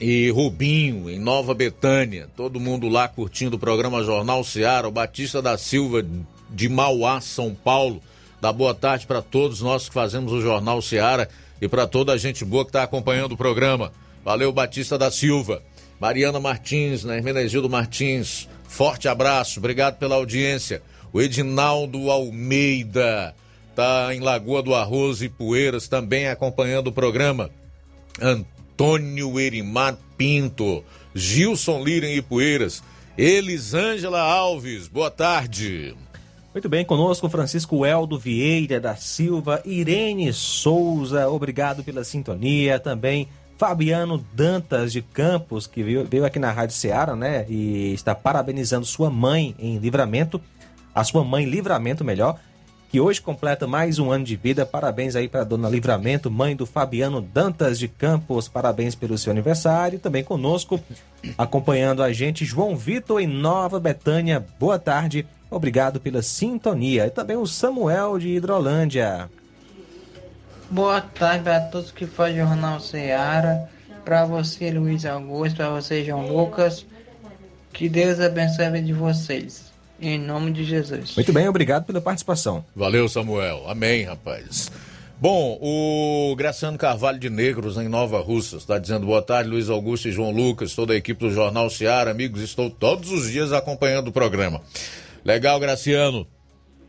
e Rubinho, em Nova Betânia. Todo mundo lá curtindo o programa Jornal Seara. O Batista da Silva de Mauá, São Paulo. Dá boa tarde para todos nós que fazemos o Jornal Seara e para toda a gente boa que está acompanhando o programa. Valeu, Batista da Silva. Mariana Martins, né? Hermenegildo Martins, forte abraço, obrigado pela audiência. O Edinaldo Almeida tá em Lagoa do Arroz e Poeiras também acompanhando o programa. Antônio Erimar Pinto, Gilson Lira em Ipueiras, Elisângela Alves, boa tarde. Muito bem, conosco Francisco Eldo Vieira da Silva, Irene Souza, obrigado pela sintonia. Também Fabiano Dantas de Campos, que veio, veio aqui na Rádio Ceará, né? E está parabenizando sua mãe em livramento, a sua mãe livramento melhor, que hoje completa mais um ano de vida. Parabéns aí para dona Livramento, mãe do Fabiano Dantas de Campos. Parabéns pelo seu aniversário. Também conosco, acompanhando a gente, João Vitor em Nova Betânia. Boa tarde. Obrigado pela sintonia. E também o Samuel de Hidrolândia. Boa tarde para todos que fazem o Jornal Seara. Para você, Luiz Augusto. Para você, João Lucas. Que Deus abençoe a vida de vocês. Em nome de Jesus. Muito bem, obrigado pela participação. Valeu, Samuel. Amém, rapaz. Bom, o Graciano Carvalho de Negros, em Nova Russa, está dizendo boa tarde, Luiz Augusto e João Lucas, toda a equipe do Jornal Seara. Amigos, estou todos os dias acompanhando o programa. Legal, Graciano.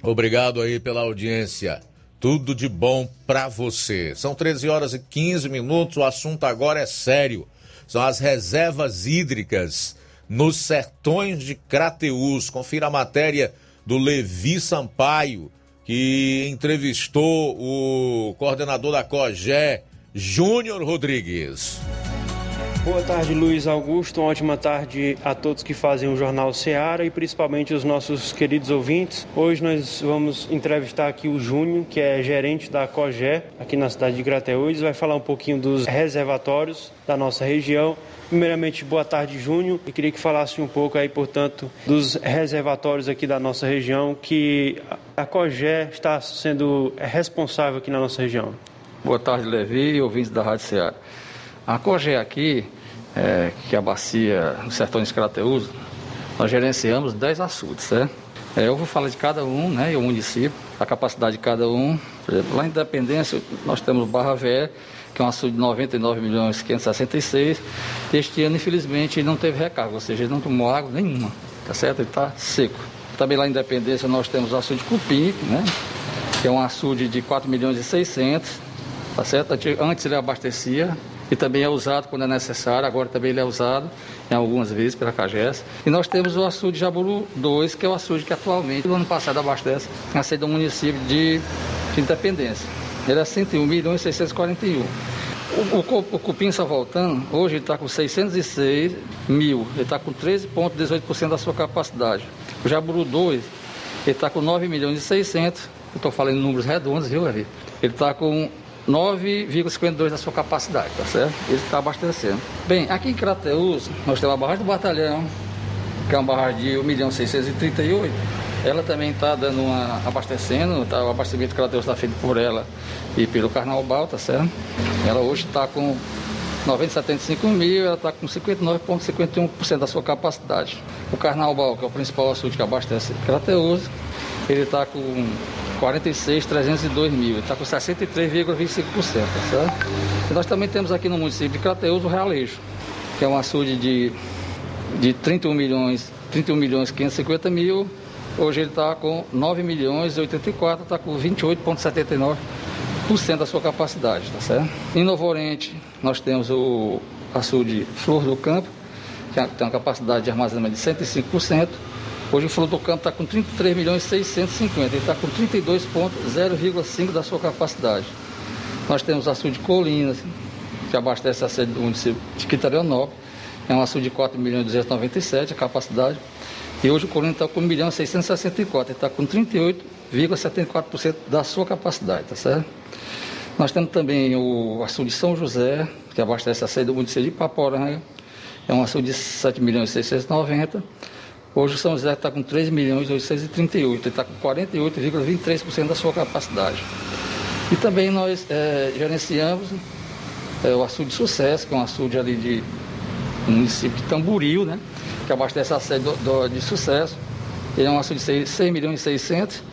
Obrigado aí pela audiência. Tudo de bom para você. São 13 horas e 15 minutos, o assunto agora é sério. São as reservas hídricas nos sertões de Crateús. Confira a matéria do Levi Sampaio que entrevistou o coordenador da COGÉ, Júnior Rodrigues. Boa tarde, Luiz Augusto. Uma ótima tarde a todos que fazem o Jornal Seara e principalmente os nossos queridos ouvintes. Hoje nós vamos entrevistar aqui o Júnior, que é gerente da COGÉ aqui na cidade de Grateús. Vai falar um pouquinho dos reservatórios da nossa região Primeiramente, boa tarde, Júnior, e queria que falasse um pouco aí, portanto, dos reservatórios aqui da nossa região, que a COGÉ está sendo responsável aqui na nossa região. Boa tarde, Levi e ouvintes da Rádio Ceará. A COGÉ aqui, é, que é a bacia do Sertão de Crateus, nós gerenciamos 10 açudes, certo? É, eu vou falar de cada um, né, e o município, a capacidade de cada um. Por exemplo, lá em Independência, nós temos Barra Velha, que é um açude de 99 milhões 566. Este ano, infelizmente, ele não teve recarga, ou seja, ele não tomou água nenhuma, tá certo? Ele está seco. Também lá em Independência nós temos o açude Cupim, né? Que é um açude de 4 milhões e 600, tá certo? Antes ele abastecia e também é usado quando é necessário, agora também ele é usado em algumas vezes pela CAGES. E nós temos o açude Jaburu 2, que é o açude que atualmente, no ano passado, abastece a sede do município de, de Independência. É 101 milhões 641. O, o, o cupim está voltando, hoje está com 606 mil, ele está com 13,18% da sua capacidade. O Jaburu 2, ele está com 9 milhões e 600, eu estou falando em números redondos, viu, Levi? Ele está com 9,52 da sua capacidade, tá certo? Ele está abastecendo. Bem, aqui em Crateus, nós temos a barragem do batalhão, que é uma barragem de 1 milhão 638, ela também está dando uma abastecendo, tá, o abastecimento que ela está feito por ela e pelo Carnaval, tá certo? Ela hoje está com 975 mil, ela está com 59,51% da sua capacidade. O Carnaval, que é o principal açude que abastece Crateus, ele está com 46,302 mil, está com 63,25%, tá certo? E nós também temos aqui no município de Crateus o Realejo, que é um açude de, de 31 milhões, 31 milhões 550 mil, Hoje ele está com 9 milhões e 84, está com 28,79% da sua capacidade, tá certo? Em Novo Oriente, nós temos o açude Flor do Campo, que tem uma capacidade de armazenamento de 105%. Hoje o Flor do Campo está com 33 milhões e 650, ele está com 32,0,5% da sua capacidade. Nós temos o açude Colinas, que abastece a sede do município de Quitarionópolis, é um açude de 4 milhões e 297 a capacidade. E hoje o Colônia está com 1 milhão 664, ele está com 38,74% da sua capacidade, tá certo? Nós temos também o açude de São José, que abastece a sede do município de Paporanga, é um açude de 7 milhões 690. Hoje o São José está com 3 milhões 838, ele está com 48,23% da sua capacidade. E também nós é, gerenciamos é, o açude de Sucesso, que é um açude ali de município de Tamboril, né? Que abastece a sede do, do, de sucesso. Ele é um açude de 6, 6 milhões e 600.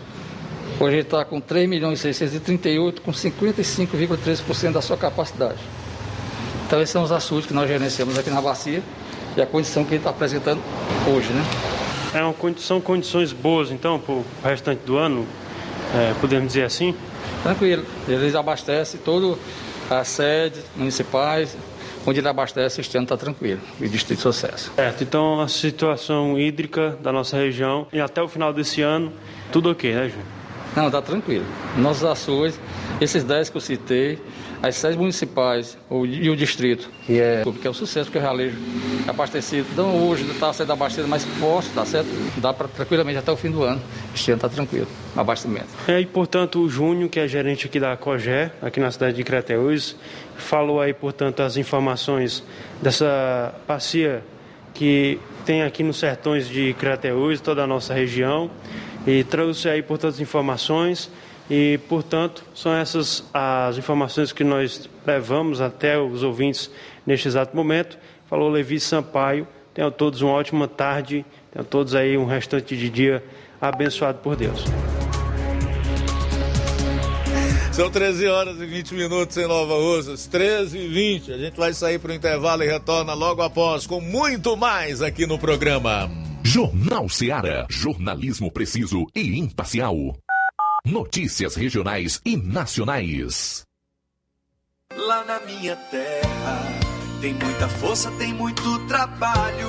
Hoje ele está com 3 milhões e 638, com 55,3% da sua capacidade. Então esses são os açudes que nós gerenciamos aqui na bacia e a condição que ele está apresentando hoje, né? É uma, são condições boas, então, para o restante do ano, é, podemos dizer assim? Tranquilo. Eles abastecem todas as sedes municipais, onde ele abastece este ano está tranquilo, e Distrito Sucesso. Certo, então a situação hídrica da nossa região e até o final desse ano, tudo ok, né, Júnior? Não, está tranquilo. Nossos açudes, esses 10 que eu citei, as sedes municipais e o distrito, que é, que é o sucesso, que o realejo é abastecido. Então hoje está sendo abastecido mais forte, tá certo? Dá para tranquilamente até o fim do ano. Este ano está tranquilo, abastecimento. É, e portanto o Júnior, que é gerente aqui da COGÉ, aqui na cidade de Crateús, falou aí, portanto, as informações dessa bacia que tem aqui nos sertões de Crateús, toda a nossa região, e trouxe aí, portanto, as informações e, portanto, são essas as informações que nós levamos até os ouvintes neste exato momento. Falou Levi Sampaio. Tenham todos uma ótima tarde. Tenham todos aí um restante de dia abençoado por Deus. São 13 horas e 20 minutos em Nova Russas, 13 e 20. A gente vai sair para o intervalo e retorna logo após com muito mais aqui no programa. Jornal Seara. Jornalismo preciso e imparcial. Notícias regionais e nacionais. Lá na minha terra tem muita força, tem muito trabalho.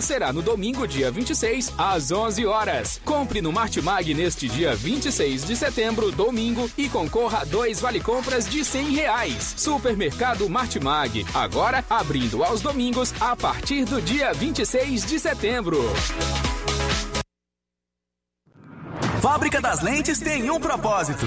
será no domingo, dia 26, às 11 horas. Compre no Martimag neste dia 26 de setembro, domingo, e concorra a dois vale compras de 100 reais. Supermercado Martimag, agora abrindo aos domingos a partir do dia 26 de setembro. Fábrica das Lentes tem um propósito.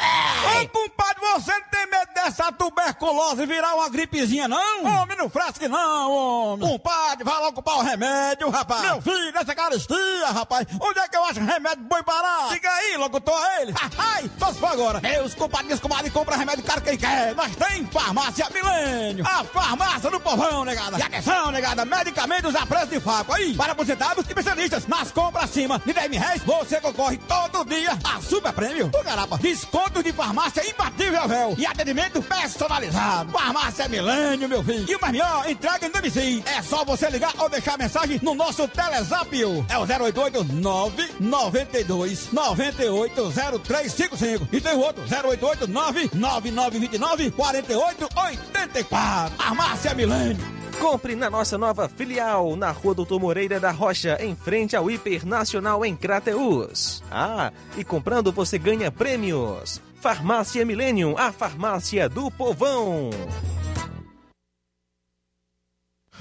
Ô, compadre, você não tem medo dessa essa tuberculose virar uma gripezinha, não? Homem, não fresque não, homem. Compadre, vai logo comprar o remédio, rapaz. Meu filho, essa caristia, rapaz. Onde é que eu acho remédio bom parar? Diga aí, locutor, é ele. Ai, só se for agora. Meus compadres, comadre, compra remédio caro quem quer. Nós tem farmácia Milênio. A farmácia do povão, negada. E atenção, negada, medicamentos a preço de fábrica. Aí, para aposentados e especialistas. Nas compras acima de 10 mil reais, você concorre todo dia a super prêmio. O garapa, desconto de farmácia imbatível, véu. E atendimento personalizado. Farmácia Milênio, meu filho. E o mais melhor, entrega em domicílio. É só você ligar ou deixar mensagem no nosso Telezap. É o 088 992 98 0355. E tem o outro, 088 99929 4884. Farmácia Milênio. Compre na nossa nova filial, na Rua Doutor Moreira da Rocha, em frente ao Hiper Nacional em Crateus. Ah, e comprando você ganha prêmios. Farmácia Millennium, a farmácia do povão.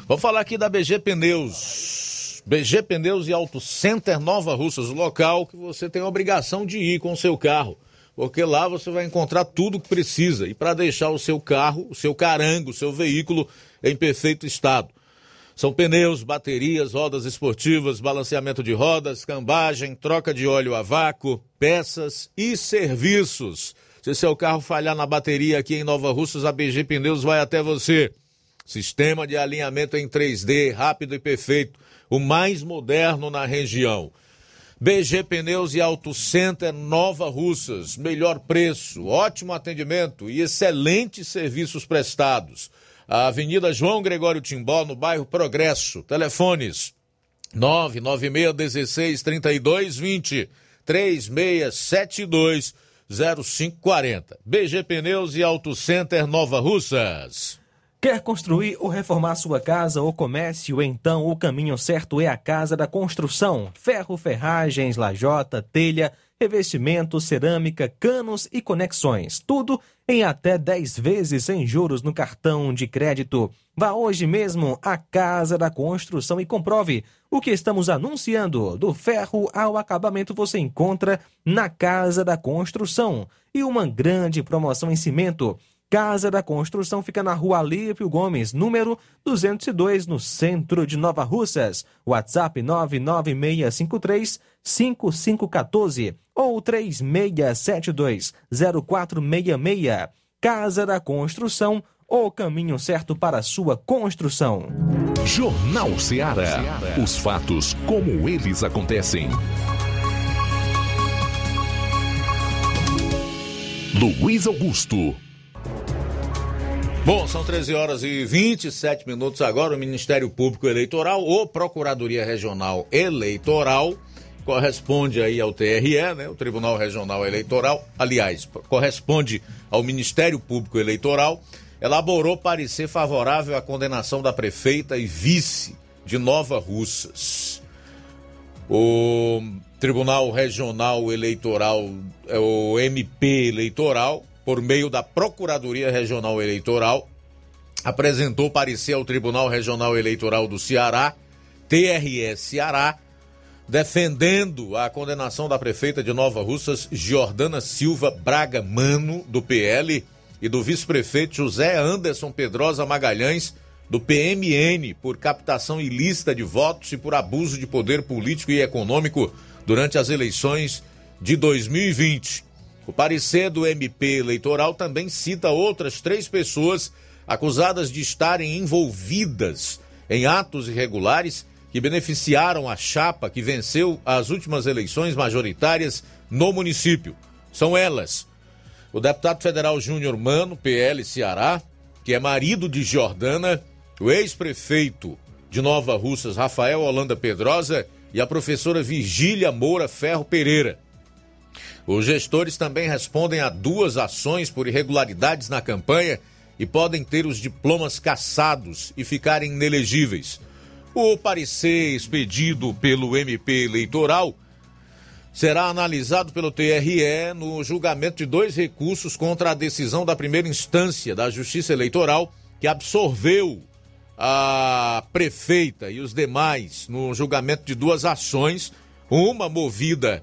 Vamos falar aqui da BG Pneus. BG Pneus e Auto Center Nova Russas, local que você tem a obrigação de ir com o seu carro. Porque lá você vai encontrar tudo que precisa. E para deixar o seu carro, o seu carango, o seu veículo em perfeito estado. São pneus, baterias, rodas esportivas, balanceamento de rodas, cambagem, troca de óleo a vácuo, peças e serviços. Se seu carro falhar na bateria aqui em Nova Russas, a BG Pneus vai até você. Sistema de alinhamento em 3D, rápido e perfeito, o mais moderno na região. BG Pneus e Auto Center Nova Russas, melhor preço, ótimo atendimento e excelentes serviços prestados. A Avenida João Gregório Timbó, no bairro Progresso. Telefones 996 32 20 3672 0540. BG Pneus e Auto Center Nova Russas. Quer construir ou reformar sua casa ou comércio? Então o caminho certo é a Casa da Construção. Ferro, ferragens, lajota, telha, revestimento, cerâmica, canos e conexões. Tudo em até 10 vezes sem juros no cartão de crédito. Vá hoje mesmo à Casa da Construção e comprove o que estamos anunciando. Do ferro ao acabamento você encontra na Casa da Construção. E uma grande promoção em cimento. Casa da Construção fica na rua Alípio Gomes, número 202, no centro de Nova Russas. WhatsApp 99653 5514 ou 3672 0466. Casa da Construção, o caminho certo para sua construção. Jornal Ceará. Os fatos como eles acontecem. Luiz Augusto. Bom, são 13 horas e 27 minutos agora. O Ministério Público Eleitoral ou Procuradoria Regional Eleitoral corresponde aí ao TRE, né? O Tribunal Regional Eleitoral, aliás, corresponde ao Ministério Público Eleitoral, elaborou parecer favorável à condenação da prefeita e vice de Nova Russas. O Tribunal Regional Eleitoral, é o MP Eleitoral, por meio da Procuradoria Regional Eleitoral, apresentou parecer ao Tribunal Regional Eleitoral do Ceará, TRE Ceará, defendendo a condenação da prefeita de Nova Russas, Jordana Silva Braga Mano, do PL, e do vice-prefeito José Anderson Pedrosa Magalhães, do PMN, por captação ilícita de votos e por abuso de poder político e econômico durante as eleições de 2020. O parecer do MP eleitoral também cita outras três pessoas acusadas de estarem envolvidas em atos irregulares que beneficiaram a chapa que venceu as últimas eleições majoritárias no município. São elas: o deputado federal Júnior Mano, PL Ceará, que é marido de Jordana, o ex-prefeito de Nova Russas, Rafael Holanda Pedrosa, e a professora Virgília Moura Ferro Pereira. Os gestores também respondem a duas ações por irregularidades na campanha e podem ter os diplomas cassados e ficarem inelegíveis. O parecer expedido pelo MP eleitoral será analisado pelo TRE no julgamento de dois recursos contra a decisão da primeira instância da Justiça Eleitoral, que absolveu a prefeita e os demais no julgamento de duas ações, uma movida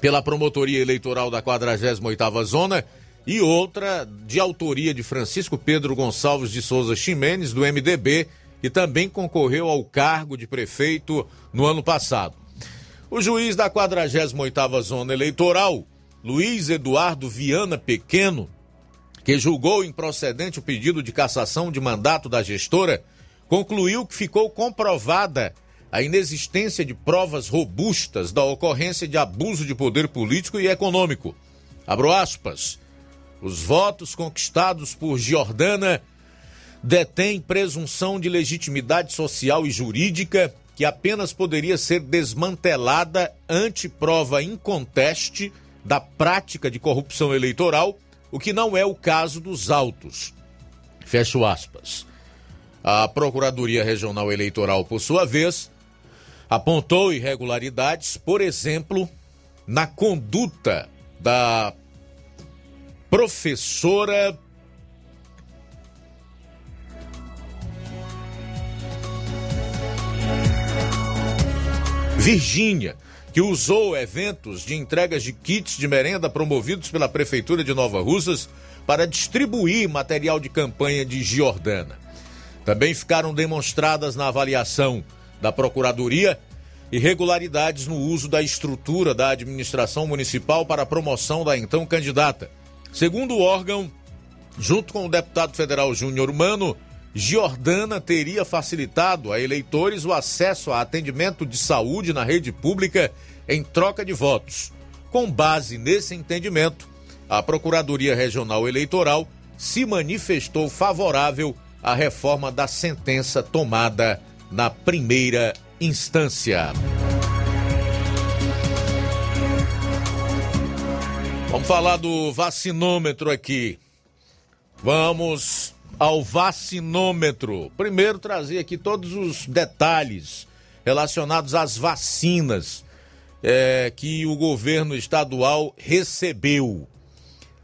pela Promotoria Eleitoral da 48ª Zona e outra de autoria de Francisco Pedro Gonçalves de Souza Ximenes, do MDB, que também concorreu ao cargo de prefeito no ano passado. O juiz da 48ª Zona Eleitoral, Luiz Eduardo Viana Pequeno, que julgou improcedente o pedido de cassação de mandato da gestora, concluiu que ficou comprovada a inexistência de provas robustas da ocorrência de abuso de poder político e econômico. Abro aspas. Os votos conquistados por Giordana detêm presunção de legitimidade social e jurídica que apenas poderia ser desmantelada ante prova inconteste da prática de corrupção eleitoral, o que não é o caso dos autos. Fecho aspas. A Procuradoria Regional Eleitoral, por sua vez, apontou irregularidades, por exemplo, na conduta da professora Virgínia, que usou eventos de entregas de kits de merenda promovidos pela Prefeitura de Nova Russas para distribuir material de campanha de Giordana. Também ficaram demonstradas na avaliação da Procuradoria irregularidades no uso da estrutura da administração municipal para a promoção da então candidata. Segundo o órgão, junto com o deputado federal Júnior Mano, Giordana teria facilitado a eleitores o acesso a atendimento de saúde na rede pública em troca de votos. Com base nesse entendimento, a Procuradoria Regional Eleitoral se manifestou favorável à reforma da sentença tomada na primeira instância. Vamos falar do vacinômetro aqui. Vamos ao vacinômetro. Primeiro, trazer aqui todos os detalhes relacionados às vacinas é, que o governo estadual recebeu.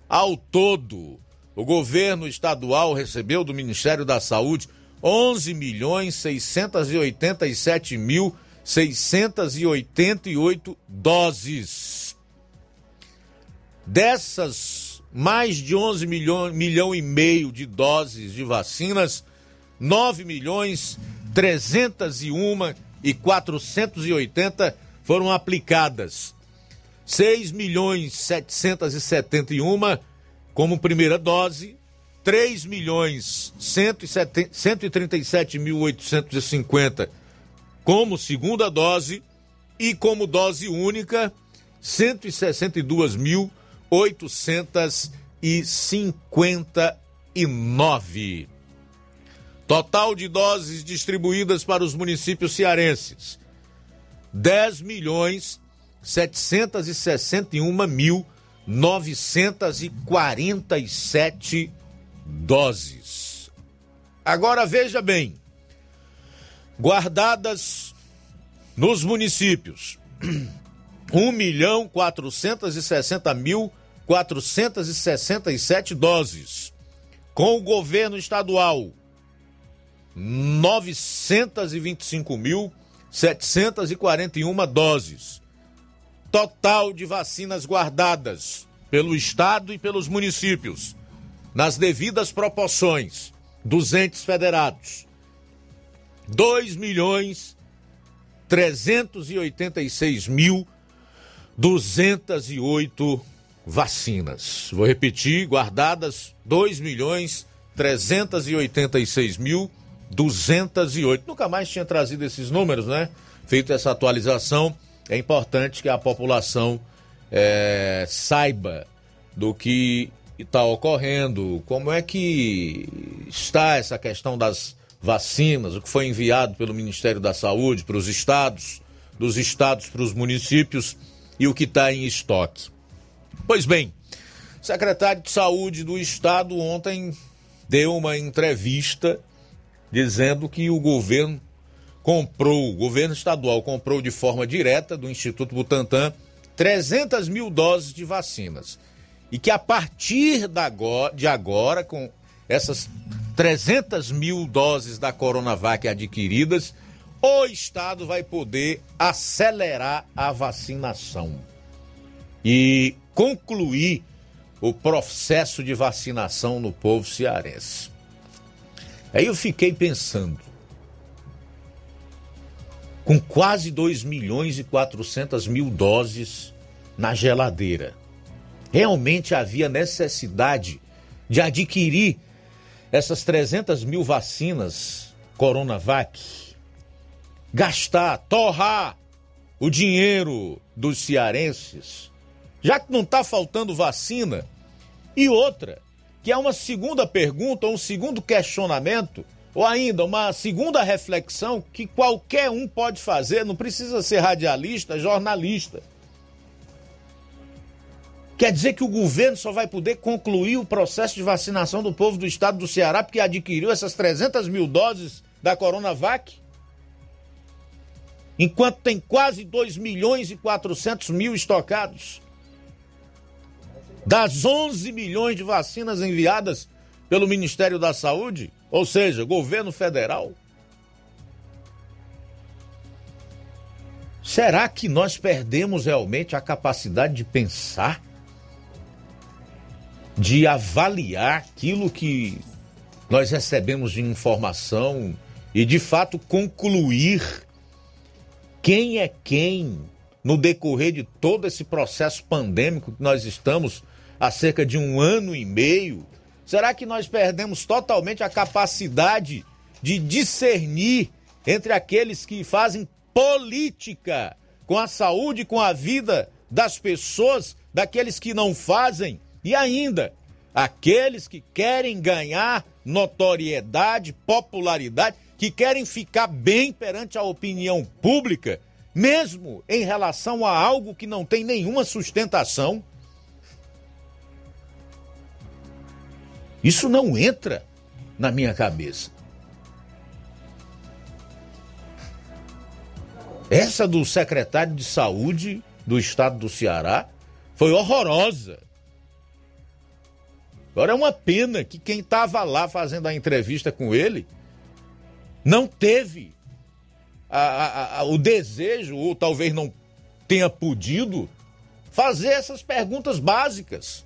Ao todo, o governo estadual recebeu do Ministério da Saúde 11 milhões 687 mil 688 doses. Dessas mais de 11 milhões milhão e meio de doses de vacinas, 9 milhões 301 e 480 foram aplicadas. 6 milhões 771 como primeira dose 3 milhões 137.850 como segunda dose e como dose única 162.859. Total de doses distribuídas para os municípios cearenses: 10 milhões 761 mil 947 doses. Agora veja bem, guardadas nos municípios, 1 milhão 460 mil 467 doses. Com o governo estadual, 925 mil 741 doses. Total de vacinas guardadas pelo estado e pelos municípios, nas devidas proporções dos entes federados. 2 milhões 386 mil 208 vacinas. Vou repetir, guardadas 2 milhões 386 mil 208. Nunca mais tinha trazido esses números, né? Feito essa atualização, é importante que a população é, saiba do que está ocorrendo, como é que está essa questão das vacinas, o que foi enviado pelo Ministério da Saúde para os estados, dos estados para os municípios e o que está em estoque. Pois bem, o secretário de Saúde do estado ontem deu uma entrevista dizendo que o governo comprou, o governo estadual comprou de forma direta do Instituto Butantan 300 mil doses de vacinas e que a partir de agora, com essas 300 mil doses da Coronavac adquiridas, o Estado vai poder acelerar a vacinação e concluir o processo de vacinação no povo cearense. Aí eu fiquei pensando, com quase 2 milhões e 400 mil doses na geladeira, realmente havia necessidade de adquirir essas 300 mil vacinas Coronavac, gastar, torrar o dinheiro dos cearenses, já que não está faltando vacina. E outra, que é uma segunda pergunta, um segundo questionamento, ou ainda uma segunda reflexão que qualquer um pode fazer, não precisa ser radialista, jornalista. Quer dizer que o governo só vai poder concluir o processo de vacinação do povo do estado do Ceará porque adquiriu essas 300 mil doses da Coronavac? Enquanto tem quase 2 milhões e 400 mil estocados. Das 11 milhões de vacinas enviadas pelo Ministério da Saúde, ou seja, governo federal. Será que nós perdemos realmente a capacidade de pensar? De avaliar aquilo que nós recebemos de informação e de fato concluir quem é quem no decorrer de todo esse processo pandêmico que nós estamos há cerca de um ano e meio? Será que nós perdemos totalmente a capacidade de discernir entre aqueles que fazem política com a saúde, com a vida das pessoas, daqueles que não fazem? E ainda, aqueles que querem ganhar notoriedade, popularidade, que querem ficar bem perante a opinião pública, mesmo em relação a algo que não tem nenhuma sustentação. Isso não entra na minha cabeça. Essa do secretário de saúde do estado do Ceará foi horrorosa. Agora é uma pena que quem estava lá fazendo a entrevista com ele não teve a, a, a, o desejo, ou talvez não tenha podido, fazer essas perguntas básicas.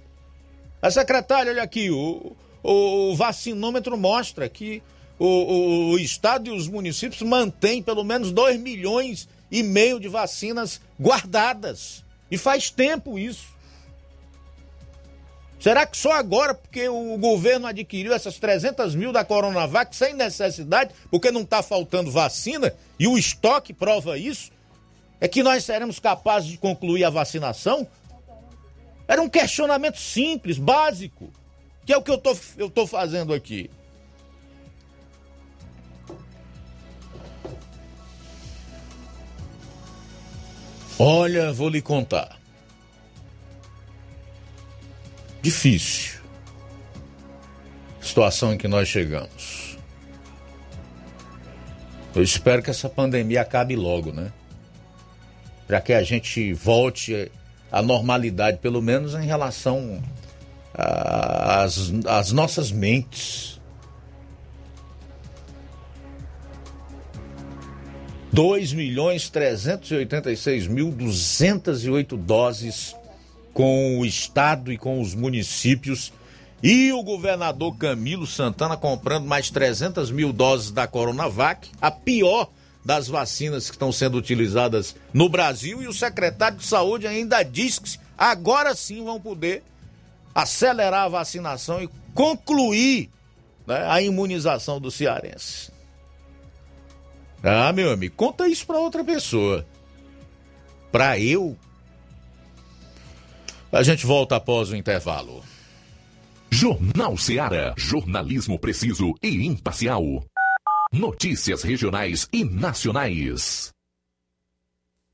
A secretária, olha aqui, o, o, vacinômetro mostra que o, o, o, Estado e os municípios mantêm pelo menos 2 milhões e meio de vacinas guardadas. E faz tempo isso. Será que só agora, porque o governo adquiriu essas 300 mil da Coronavac sem necessidade, porque não está faltando vacina, e o estoque prova isso, é que nós seremos capazes de concluir a vacinação? Era um questionamento simples, básico, que é o que eu eu tô fazendo aqui. Olha, vou lhe contar. Difícil. Situação em que nós chegamos. Eu espero que essa pandemia acabe logo, né? Para que a gente volte à normalidade, pelo menos em relação às, às nossas mentes. Dois milhões trezentos e oitenta e seis mil duzentas e oito doses com o estado e com os municípios. E o governador Camilo Santana comprando mais 300 mil doses da Coronavac, a pior das vacinas que estão sendo utilizadas no Brasil. E o secretário de Saúde ainda diz que agora sim vão poder acelerar a vacinação e concluir né, a imunização do cearense. Ah, meu amigo, conta isso para outra pessoa. Para eu a gente volta após o intervalo. Jornal Seara. Jornalismo preciso e imparcial. Notícias regionais e nacionais.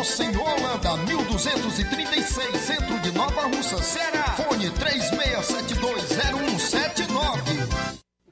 Rua Monsenhor Holanda, 1236, centro de Nova Russa, Ceará. Fone 36720179.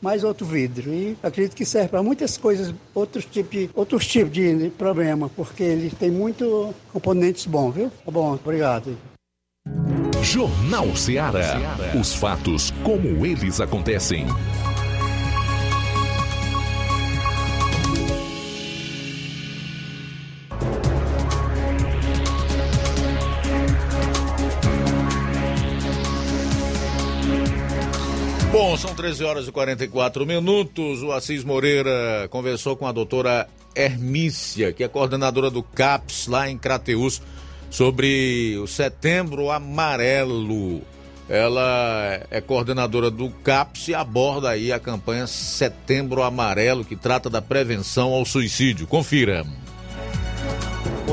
mais outro vidro. E acredito que serve para muitas coisas, outros tipos de, outros tipos de problema, porque ele tem muito componentes bons, viu? Tá bom, obrigado. Jornal Ceará. Os fatos como eles acontecem. Bom, são 13 horas e 44 minutos. O Assis Moreira conversou com a doutora Hermícia, que é coordenadora do CAPS lá em Crateus, sobre o Setembro Amarelo. Ela é coordenadora do CAPS e aborda aí a campanha Setembro Amarelo, que trata da prevenção ao suicídio. Confira.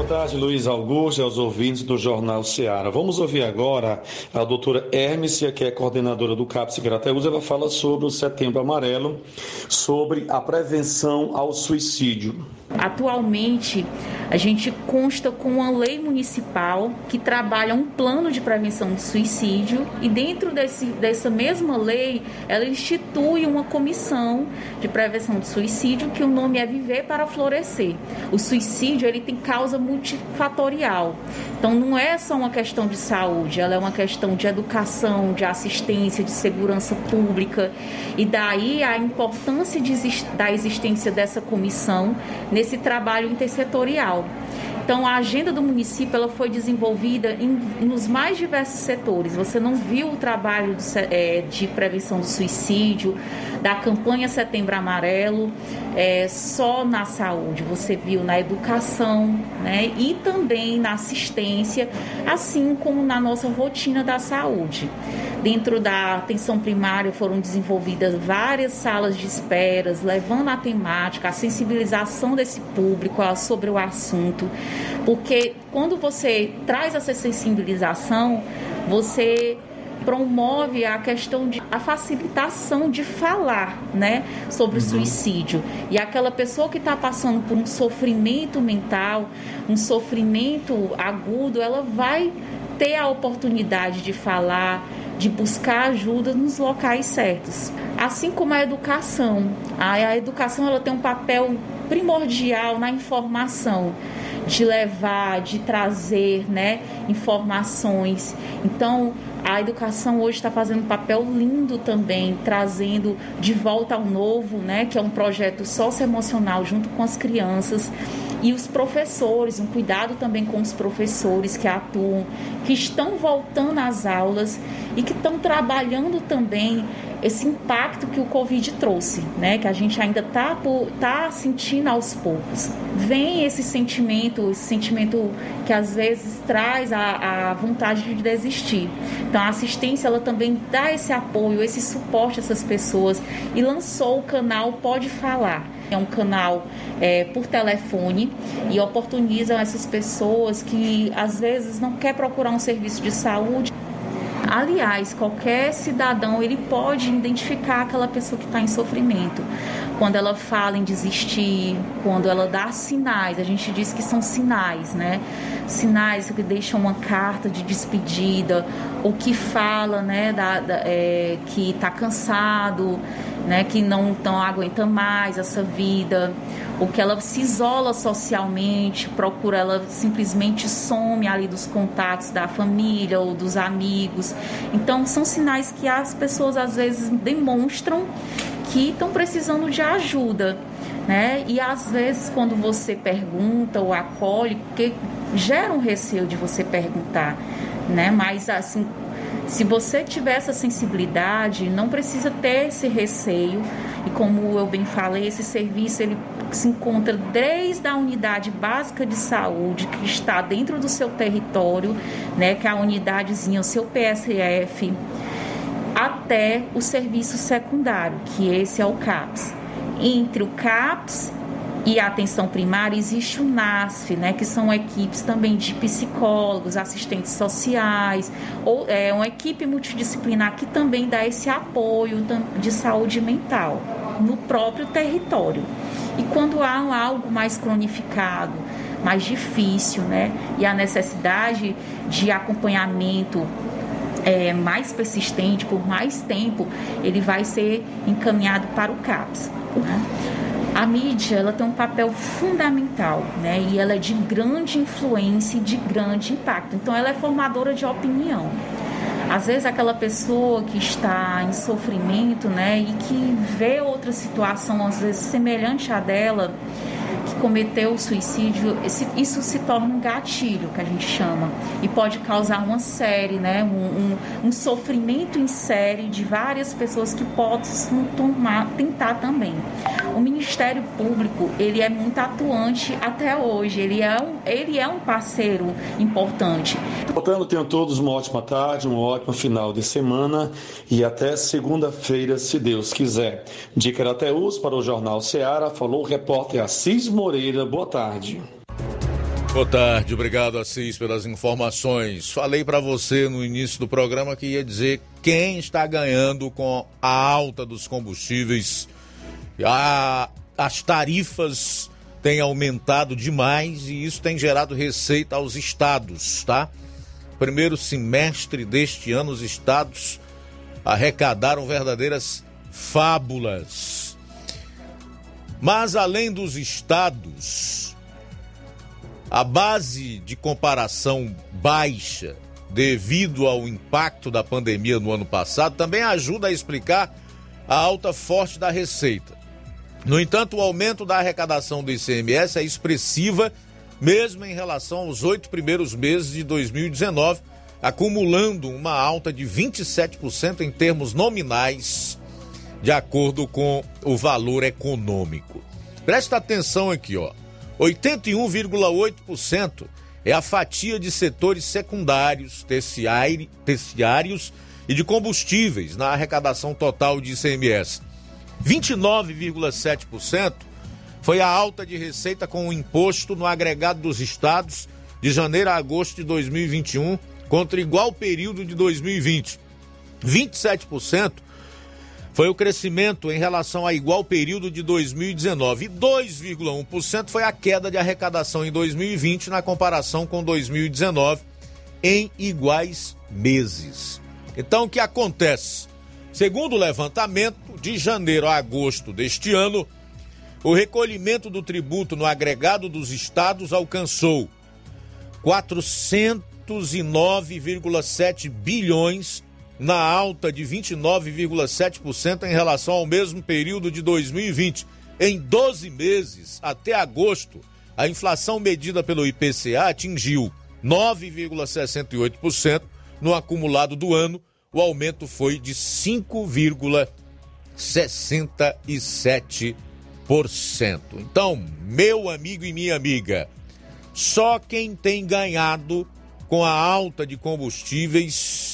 Tarde, Luiz Augusto e aos ouvintes do Jornal Seara. Vamos ouvir agora a doutora Hermícia, que é coordenadora do CAPS Grateus. Ela fala sobre o Setembro Amarelo, sobre a prevenção ao suicídio. Atualmente, a gente consta com uma lei municipal que trabalha um plano de prevenção do suicídio e dentro desse, dessa mesma lei, ela institui uma comissão de prevenção do suicídio que o nome é Viver para Florescer. O suicídio, ele tem causa multifatorial. Então, não é só uma questão de saúde, ela é uma questão de educação, de assistência, de segurança pública e daí a importância de, da existência dessa comissão nesse trabalho intersetorial. Então, a agenda do município ela foi desenvolvida em, nos mais diversos setores. Você não viu o trabalho do, é, de prevenção do suicídio, da campanha Setembro Amarelo, é, só na saúde. Você viu na educação né, e também na assistência, assim como na nossa rotina da saúde. Dentro da atenção primária foram desenvolvidas várias salas de esperas, levando a temática, a sensibilização desse público sobre o assunto, porque quando você traz essa sensibilização, você promove a questão de a facilitação de falar, né, sobre o uhum. suicídio. E aquela pessoa que está passando por um sofrimento mental, um sofrimento agudo, ela vai ter a oportunidade de falar, de buscar ajuda nos locais certos. Assim como a educação. A, educação ela tem um papel primordial na informação, de levar, de trazer né, informações. Então, a educação hoje está fazendo um papel lindo também, trazendo de volta ao novo, né, que é um projeto socioemocional junto com as crianças e os professores, um cuidado também com os professores que atuam, que estão voltando às aulas e que estão trabalhando também esse impacto que o Covid trouxe, né? Que a gente ainda está tá sentindo aos poucos. Vem esse sentimento, esse sentimento que às vezes traz a, a vontade de desistir. Então a assistência ela também dá esse apoio, esse suporte a essas pessoas e lançou o canal Pode Falar é um canal é, por telefone e oportunizam essas pessoas que às vezes não quer procurar um serviço de saúde. Aliás, qualquer cidadão ele pode identificar aquela pessoa que está em sofrimento. Quando ela fala em desistir, quando ela dá sinais, a gente diz que são sinais, né? Sinais que deixam uma carta de despedida, ou que fala, né, da, da é, que está cansado, né, que não, não aguenta mais essa vida, ou que ela se isola socialmente, procura, ela simplesmente some ali dos contatos da família ou dos amigos. Então, são sinais que as pessoas às vezes demonstram que estão precisando de ajuda. Né? E às vezes quando você pergunta ou acolhe, porque gera um receio de você perguntar, né? Mas assim, se você tiver essa sensibilidade, não precisa ter esse receio. E como eu bem falei, esse serviço ele se encontra desde a unidade básica de saúde que está dentro do seu território, né, que é a unidadezinha, o seu PSF, até o serviço secundário, que esse é o CAPS. Entre o CAPS e a atenção primária existe o NASF, né, que são equipes também de psicólogos, assistentes sociais, ou é uma equipe multidisciplinar que também dá esse apoio de saúde mental no próprio território. E quando há algo mais cronificado, mais difícil, né, e a necessidade de acompanhamento é, mais persistente por mais tempo, ele vai ser encaminhado para o CAPS. Né? A mídia ela tem um papel fundamental, né? E ela é de grande influência e de grande impacto. Então ela é formadora de opinião. Às vezes aquela pessoa que está em sofrimento, né, e que vê outra situação às vezes semelhante à dela, cometeu o suicídio, esse, isso se torna um gatilho, que a gente chama, e pode causar uma série, né, um, um, um sofrimento em série de várias pessoas que possam tomar, tentar também. O Ministério Público, ele é muito atuante até hoje, ele é um, ele é um parceiro importante. Portanto, tenham todos uma ótima tarde, um ótimo final de semana e até segunda-feira, se Deus quiser. De Carateus para o Jornal Ceará, falou o repórter Assis Moreira Moreira, boa tarde. Boa tarde, obrigado Assis pelas informações. Falei para você no início do programa que ia dizer quem está ganhando com a alta dos combustíveis. A, as tarifas têm aumentado demais e isso tem gerado receita aos estados, tá? Primeiro semestre deste ano, os estados arrecadaram verdadeiras fábulas mas além dos estados, a base de comparação baixa devido ao impacto da pandemia no ano passado também ajuda a explicar a alta forte da receita. No entanto, o aumento da arrecadação do ICMS é expressiva mesmo em relação aos oito primeiros meses de 2019, acumulando uma alta de 27% em termos nominais, de acordo com o valor econômico. Presta atenção aqui, ó. 81,8% é a fatia de setores secundários, terciários e de combustíveis na arrecadação total de ICMS. 29,7% foi a alta de receita com o imposto no agregado dos estados de janeiro a agosto de 2021 contra igual período de 2020. 27% foi o crescimento em relação a igual período de 2019 e 2,1% foi a queda de arrecadação em 2020 na comparação com 2019 em iguais meses. Então o que acontece? Segundo o levantamento, de janeiro a agosto deste ano, o recolhimento do tributo no agregado dos estados alcançou 409,7 bilhões na alta de 29,7% em relação ao mesmo período de 2020. Em 12 meses, até agosto, a inflação medida pelo IPCA atingiu 9,68% no acumulado do ano. O aumento foi de 5,67%. Então, meu amigo e minha amiga, só quem tem ganhado com a alta de combustíveis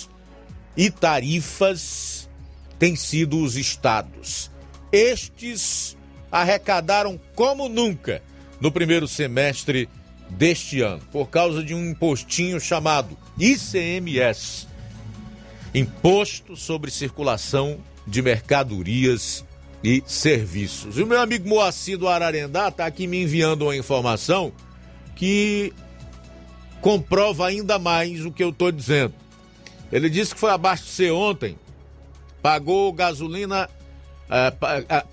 e tarifas têm sido os estados. Estes arrecadaram como nunca no primeiro semestre deste ano, por causa de um impostinho chamado ICMS Imposto sobre Circulação de Mercadorias e Serviços. E o meu amigo Moacir do Ararendá está aqui me enviando uma informação que comprova ainda mais o que eu estou dizendo. Ele disse que foi abastecer ontem, pagou gasolina, é, é,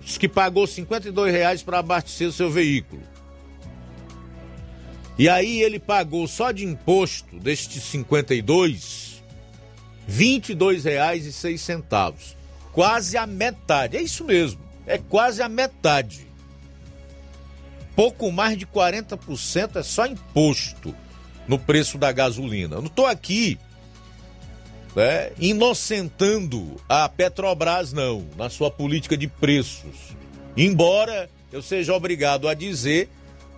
que pagou 52 reais para abastecer o seu veículo. E aí ele pagou só de imposto destes 52, 22 reais e seis centavos. Quase a metade, é isso mesmo, é quase a metade. Pouco mais de 40% é só imposto no preço da gasolina. Eu não estou aqui né, inocentando a Petrobras, não, na sua política de preços. Embora eu seja obrigado a dizer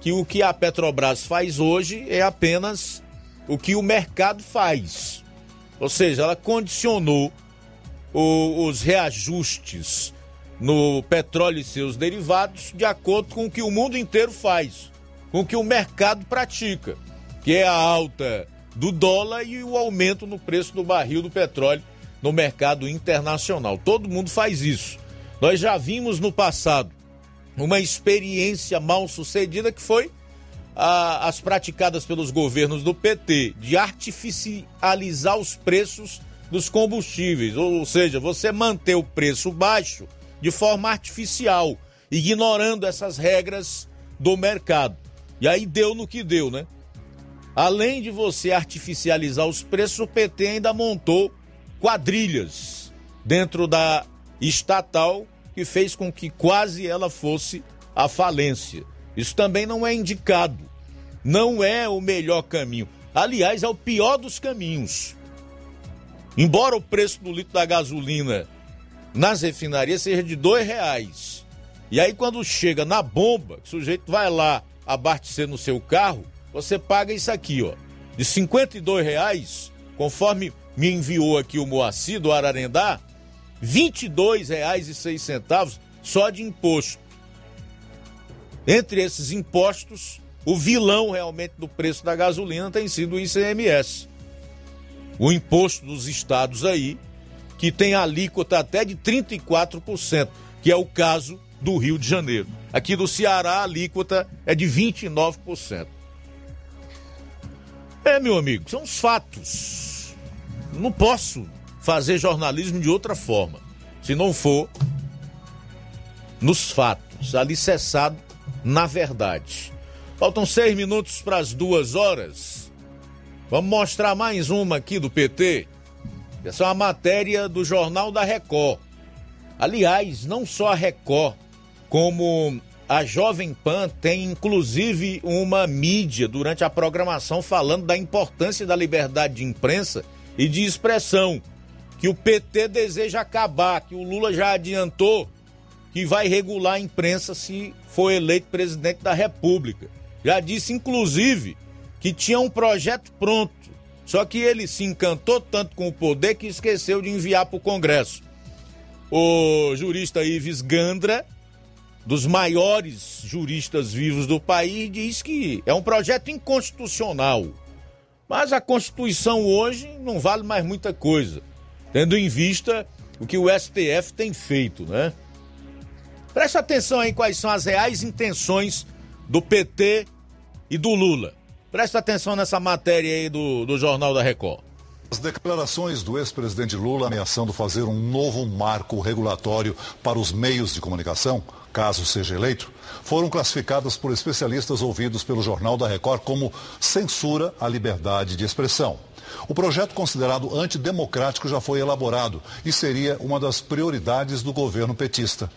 que o que a Petrobras faz hoje é apenas o que o mercado faz. Ou seja, ela condicionou o, os reajustes no petróleo e seus derivados de acordo com o que o mundo inteiro faz, com o que o mercado pratica, que é a alta do dólar e o aumento no preço do barril do petróleo no mercado internacional. Todo mundo faz isso. Nós já vimos no passado uma experiência mal sucedida que foi a, as praticadas pelos governos do PT de artificializar os preços dos combustíveis, ou seja, você manter o preço baixo de forma artificial, ignorando essas regras do mercado. E aí deu no que deu, né? Além de você artificializar os preços, o PT ainda montou quadrilhas dentro da estatal que fez com que quase ela fosse a falência. Isso também não é indicado. Não é o melhor caminho. Aliás, é o pior dos caminhos. Embora o preço do litro da gasolina nas refinarias seja de dois reais. E aí quando chega na bomba, o sujeito vai lá abastecer no seu carro, você paga isso aqui, ó, de 52 reais, conforme me enviou aqui o Moacir do Ararendá, 22 reais seis centavos só de imposto. Entre esses impostos, o vilão realmente do preço da gasolina tem sido o ICMS. O imposto dos estados aí, que tem alíquota até de 34%, que é o caso do Rio de Janeiro. Aqui do Ceará, a alíquota é de 29%. É, meu amigo, são os fatos. Não posso fazer jornalismo de outra forma, se não for nos fatos, alicerçado na verdade. Faltam seis minutos para as duas horas. Vamos mostrar mais uma aqui do PT. Essa é uma matéria do Jornal da Record. Aliás, não só a Record, como a Jovem Pan tem inclusive uma mídia durante a programação falando da importância da liberdade de imprensa e de expressão, que o PT deseja acabar, que o Lula já adiantou que vai regular a imprensa se for eleito presidente da República. Já disse, inclusive, que tinha um projeto pronto, só que ele se encantou tanto com o poder que esqueceu de enviar para o Congresso. O jurista Ives Gandra, dos maiores juristas vivos do país, diz que é um projeto inconstitucional. Mas a Constituição hoje não vale mais muita coisa, tendo em vista o que o STF tem feito, né? Preste atenção aí quais são as reais intenções do PT e do Lula. Preste atenção nessa matéria aí do, do Jornal da Record. As declarações do ex-presidente Lula ameaçando fazer um novo marco regulatório para os meios de comunicação, caso seja eleito, foram classificadas por especialistas ouvidos pelo Jornal da Record como censura à liberdade de expressão. O projeto considerado antidemocrático já foi elaborado e seria uma das prioridades do governo petista.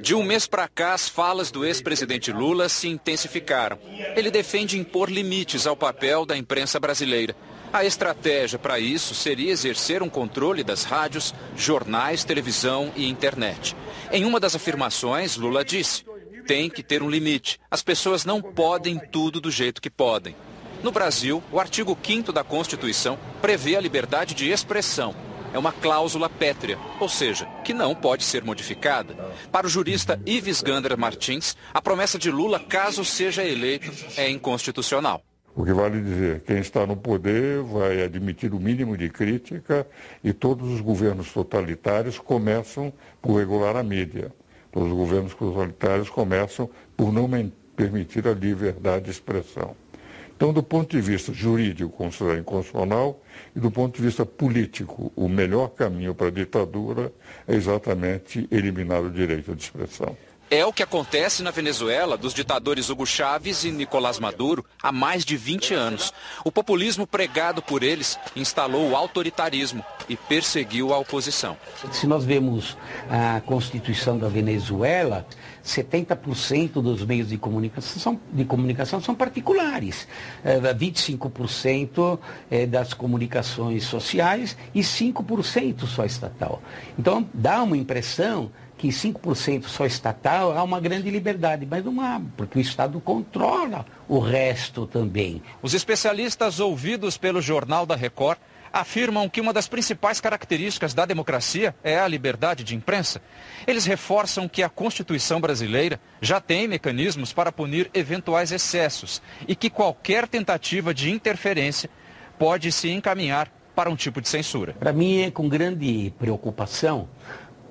De um mês para cá, as falas do ex-presidente Lula se intensificaram. Ele defende impor limites ao papel da imprensa brasileira. A estratégia para isso seria exercer um controle das rádios, jornais, televisão e internet. Em uma das afirmações, Lula disse: tem que ter um limite. As pessoas não podem tudo do jeito que podem. No Brasil, o artigo 5 da Constituição prevê a liberdade de expressão é uma cláusula pétrea, ou seja, que não pode ser modificada. Para o jurista Ives Gander Martins, a promessa de Lula, caso seja eleito, é inconstitucional. O que vale dizer, quem está no poder vai admitir o mínimo de crítica e todos os governos totalitários começam por regular a mídia. Todos os governos totalitários começam por não permitir a liberdade de expressão. Então, do ponto de vista jurídico, considera inconstitucional, e do ponto de vista político, o melhor caminho para a ditadura é exatamente eliminar o direito de expressão. É o que acontece na Venezuela dos ditadores Hugo Chávez e Nicolás Maduro há mais de 20 anos. O populismo pregado por eles instalou o autoritarismo e perseguiu a oposição. Se nós vemos a Constituição da Venezuela, 70% dos meios de comunicação, são, de comunicação são particulares, 25% é, é, das comunicações sociais e 5% só estatal. Então, dá uma impressão que 5% só estatal há uma grande liberdade, mas não há, porque o Estado controla o resto também. Os especialistas ouvidos pelo Jornal da Record afirmam que uma das principais características da democracia é a liberdade de imprensa. Eles reforçam que a Constituição brasileira já tem mecanismos para punir eventuais excessos e que qualquer tentativa de interferência pode se encaminhar para um tipo de censura. Para mim é com grande preocupação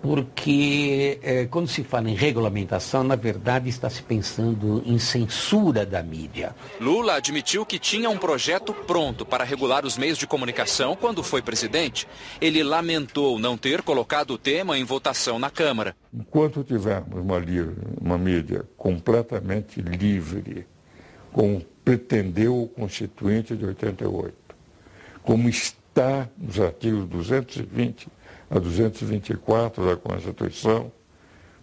porque eh, quando se fala em regulamentação, na verdade está se pensando em censura da mídia. Lula admitiu que tinha um projeto pronto para regular os meios de comunicação quando foi presidente. Ele lamentou não ter colocado o tema em votação na Câmara. Enquanto tivermos uma, uma mídia completamente livre, como pretendeu o Constituinte de 88, como está nos artigos 220 a 224 da Constituição,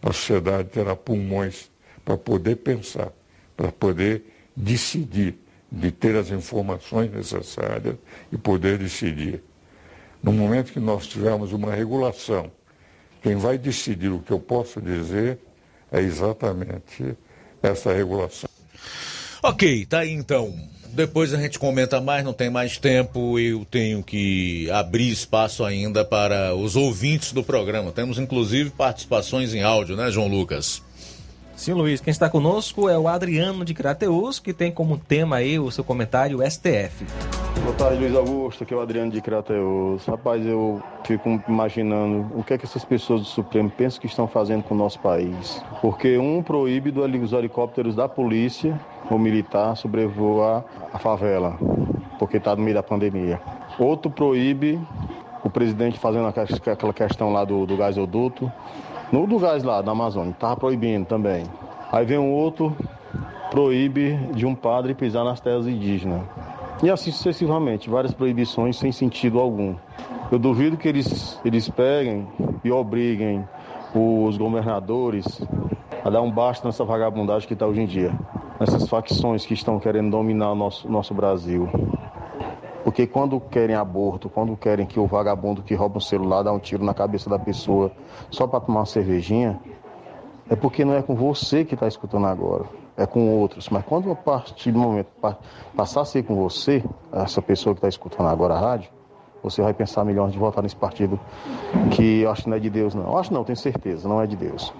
a sociedade terá pulmões para poder pensar, para poder decidir, de ter as informações necessárias e poder decidir. No momento que nós tivermos uma regulação, quem vai decidir o que eu posso dizer é exatamente essa regulação. Ok, tá aí então. Depois a gente comenta mais, não tem mais tempo. Eu tenho que abrir espaço ainda para os ouvintes do programa. Temos inclusive participações em áudio, né, João Lucas? Sim, Luiz. Quem está conosco é o Adriano de Crateus, que tem como tema aí o seu comentário STF. Boa tarde, Luiz Augusto. Aqui é o Adriano de Crateus. Rapaz, eu fico imaginando o que é que essas pessoas do Supremo pensam que estão fazendo com o nosso país. Porque um proíbe os helicópteros da polícia ou militar sobrevoar a favela, porque está no meio da pandemia. Outro proíbe o presidente fazendo aquela questão lá do, do gasoduto no do gás lá da Amazônia, estava proibindo também. Aí vem um outro, proíbe de um padre pisar nas terras indígenas. E assim sucessivamente, várias proibições sem sentido algum. Eu duvido que eles, eles peguem e obriguem os governadores a dar um basta nessa vagabundagem que está hoje em dia, nessas facções que estão querendo dominar o nosso, nosso Brasil. Porque quando querem aborto, quando querem que o vagabundo que rouba um celular dá um tiro na cabeça da pessoa só para tomar uma cervejinha, é porque não é com você que está escutando agora, é com outros. Mas quando a partir do momento passar a ser com você, essa pessoa que está escutando agora a rádio, você vai pensar milhões de votar nesse partido que eu acho que não é de Deus, não. Eu acho não, tenho certeza, não é de Deus.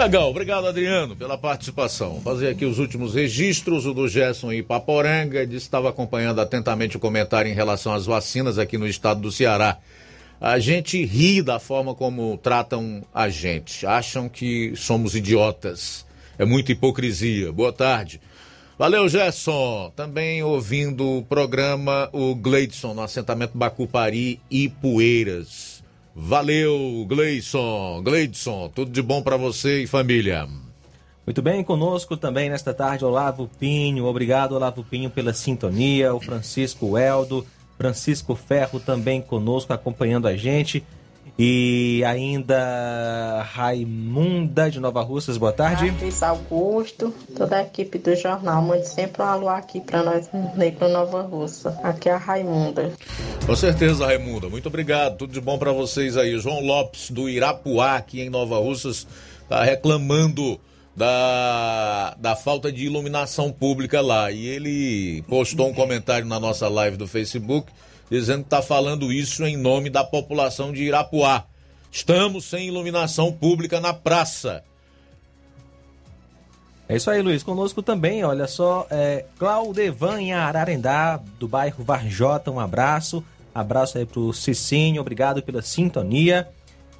Legal, obrigado Adriano pela participação. Fazer aqui os últimos registros. O do Gerson Ipaporanga disse que estava acompanhando atentamente o comentário em relação às vacinas aqui no estado do Ceará. A gente ri da forma como tratam a gente. Acham que somos idiotas. É muita hipocrisia. Boa tarde. Valeu, Gerson. Também ouvindo o programa o Gleidson no assentamento Bacupari e Poeiras. Valeu, Gleison, Gleidson, tudo de bom para você e família. Muito bem, conosco também nesta tarde Olavo Pinho. Obrigado, Olavo Pinho, pela sintonia. O Francisco Eldo, Francisco Ferro também conosco, acompanhando a gente. E ainda Raimunda de Nova Russas, boa tarde. Luiz Augusto, toda a equipe do jornal, mande sempre um alô aqui para nós no Nova Russa. Aqui é a Raimunda. Com certeza, Raimunda. Muito obrigado. Tudo de bom para vocês aí. João Lopes do Irapuá, aqui em Nova Russas, tá reclamando da, da falta de iluminação pública lá. E ele postou um comentário na nossa live do Facebook dizendo que está falando isso em nome da população de Irapuá. Estamos sem iluminação pública na praça. É isso aí, Luiz. Conosco também, olha só, é Claudevan em Ararendá, do bairro Varjota, um abraço. Abraço aí pro Cicinho, obrigado pela sintonia.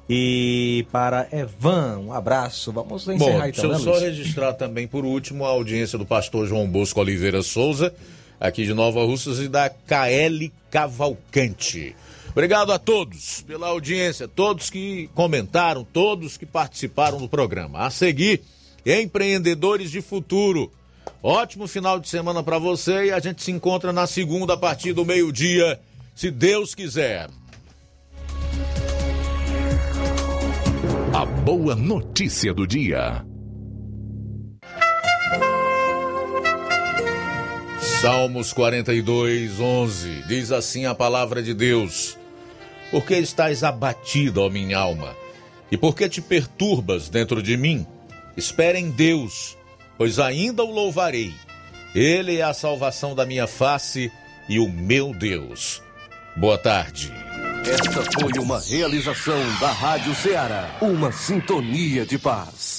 E para Evan, um abraço. Vamos encerrar Bom, então, deixa eu né, só registrar também, por último, a audiência do pastor João Bosco Oliveira Souza, aqui de Nova Russas, e da KL Cavalcante. Obrigado a todos pela audiência, todos que comentaram, todos que participaram do programa. A seguir, Empreendedores de Futuro. Ótimo final de semana para você e a gente se encontra na segunda a partir do meio-dia, se Deus quiser. A boa notícia do dia. Salmos 42, 11. Diz assim a palavra de Deus: Por que estás abatida, ó minha alma? E por que te perturbas dentro de mim? Espera em Deus, pois ainda o louvarei. Ele é a salvação da minha face e o meu Deus. Boa tarde. Esta foi uma realização da Rádio Ceará, uma sintonia de paz.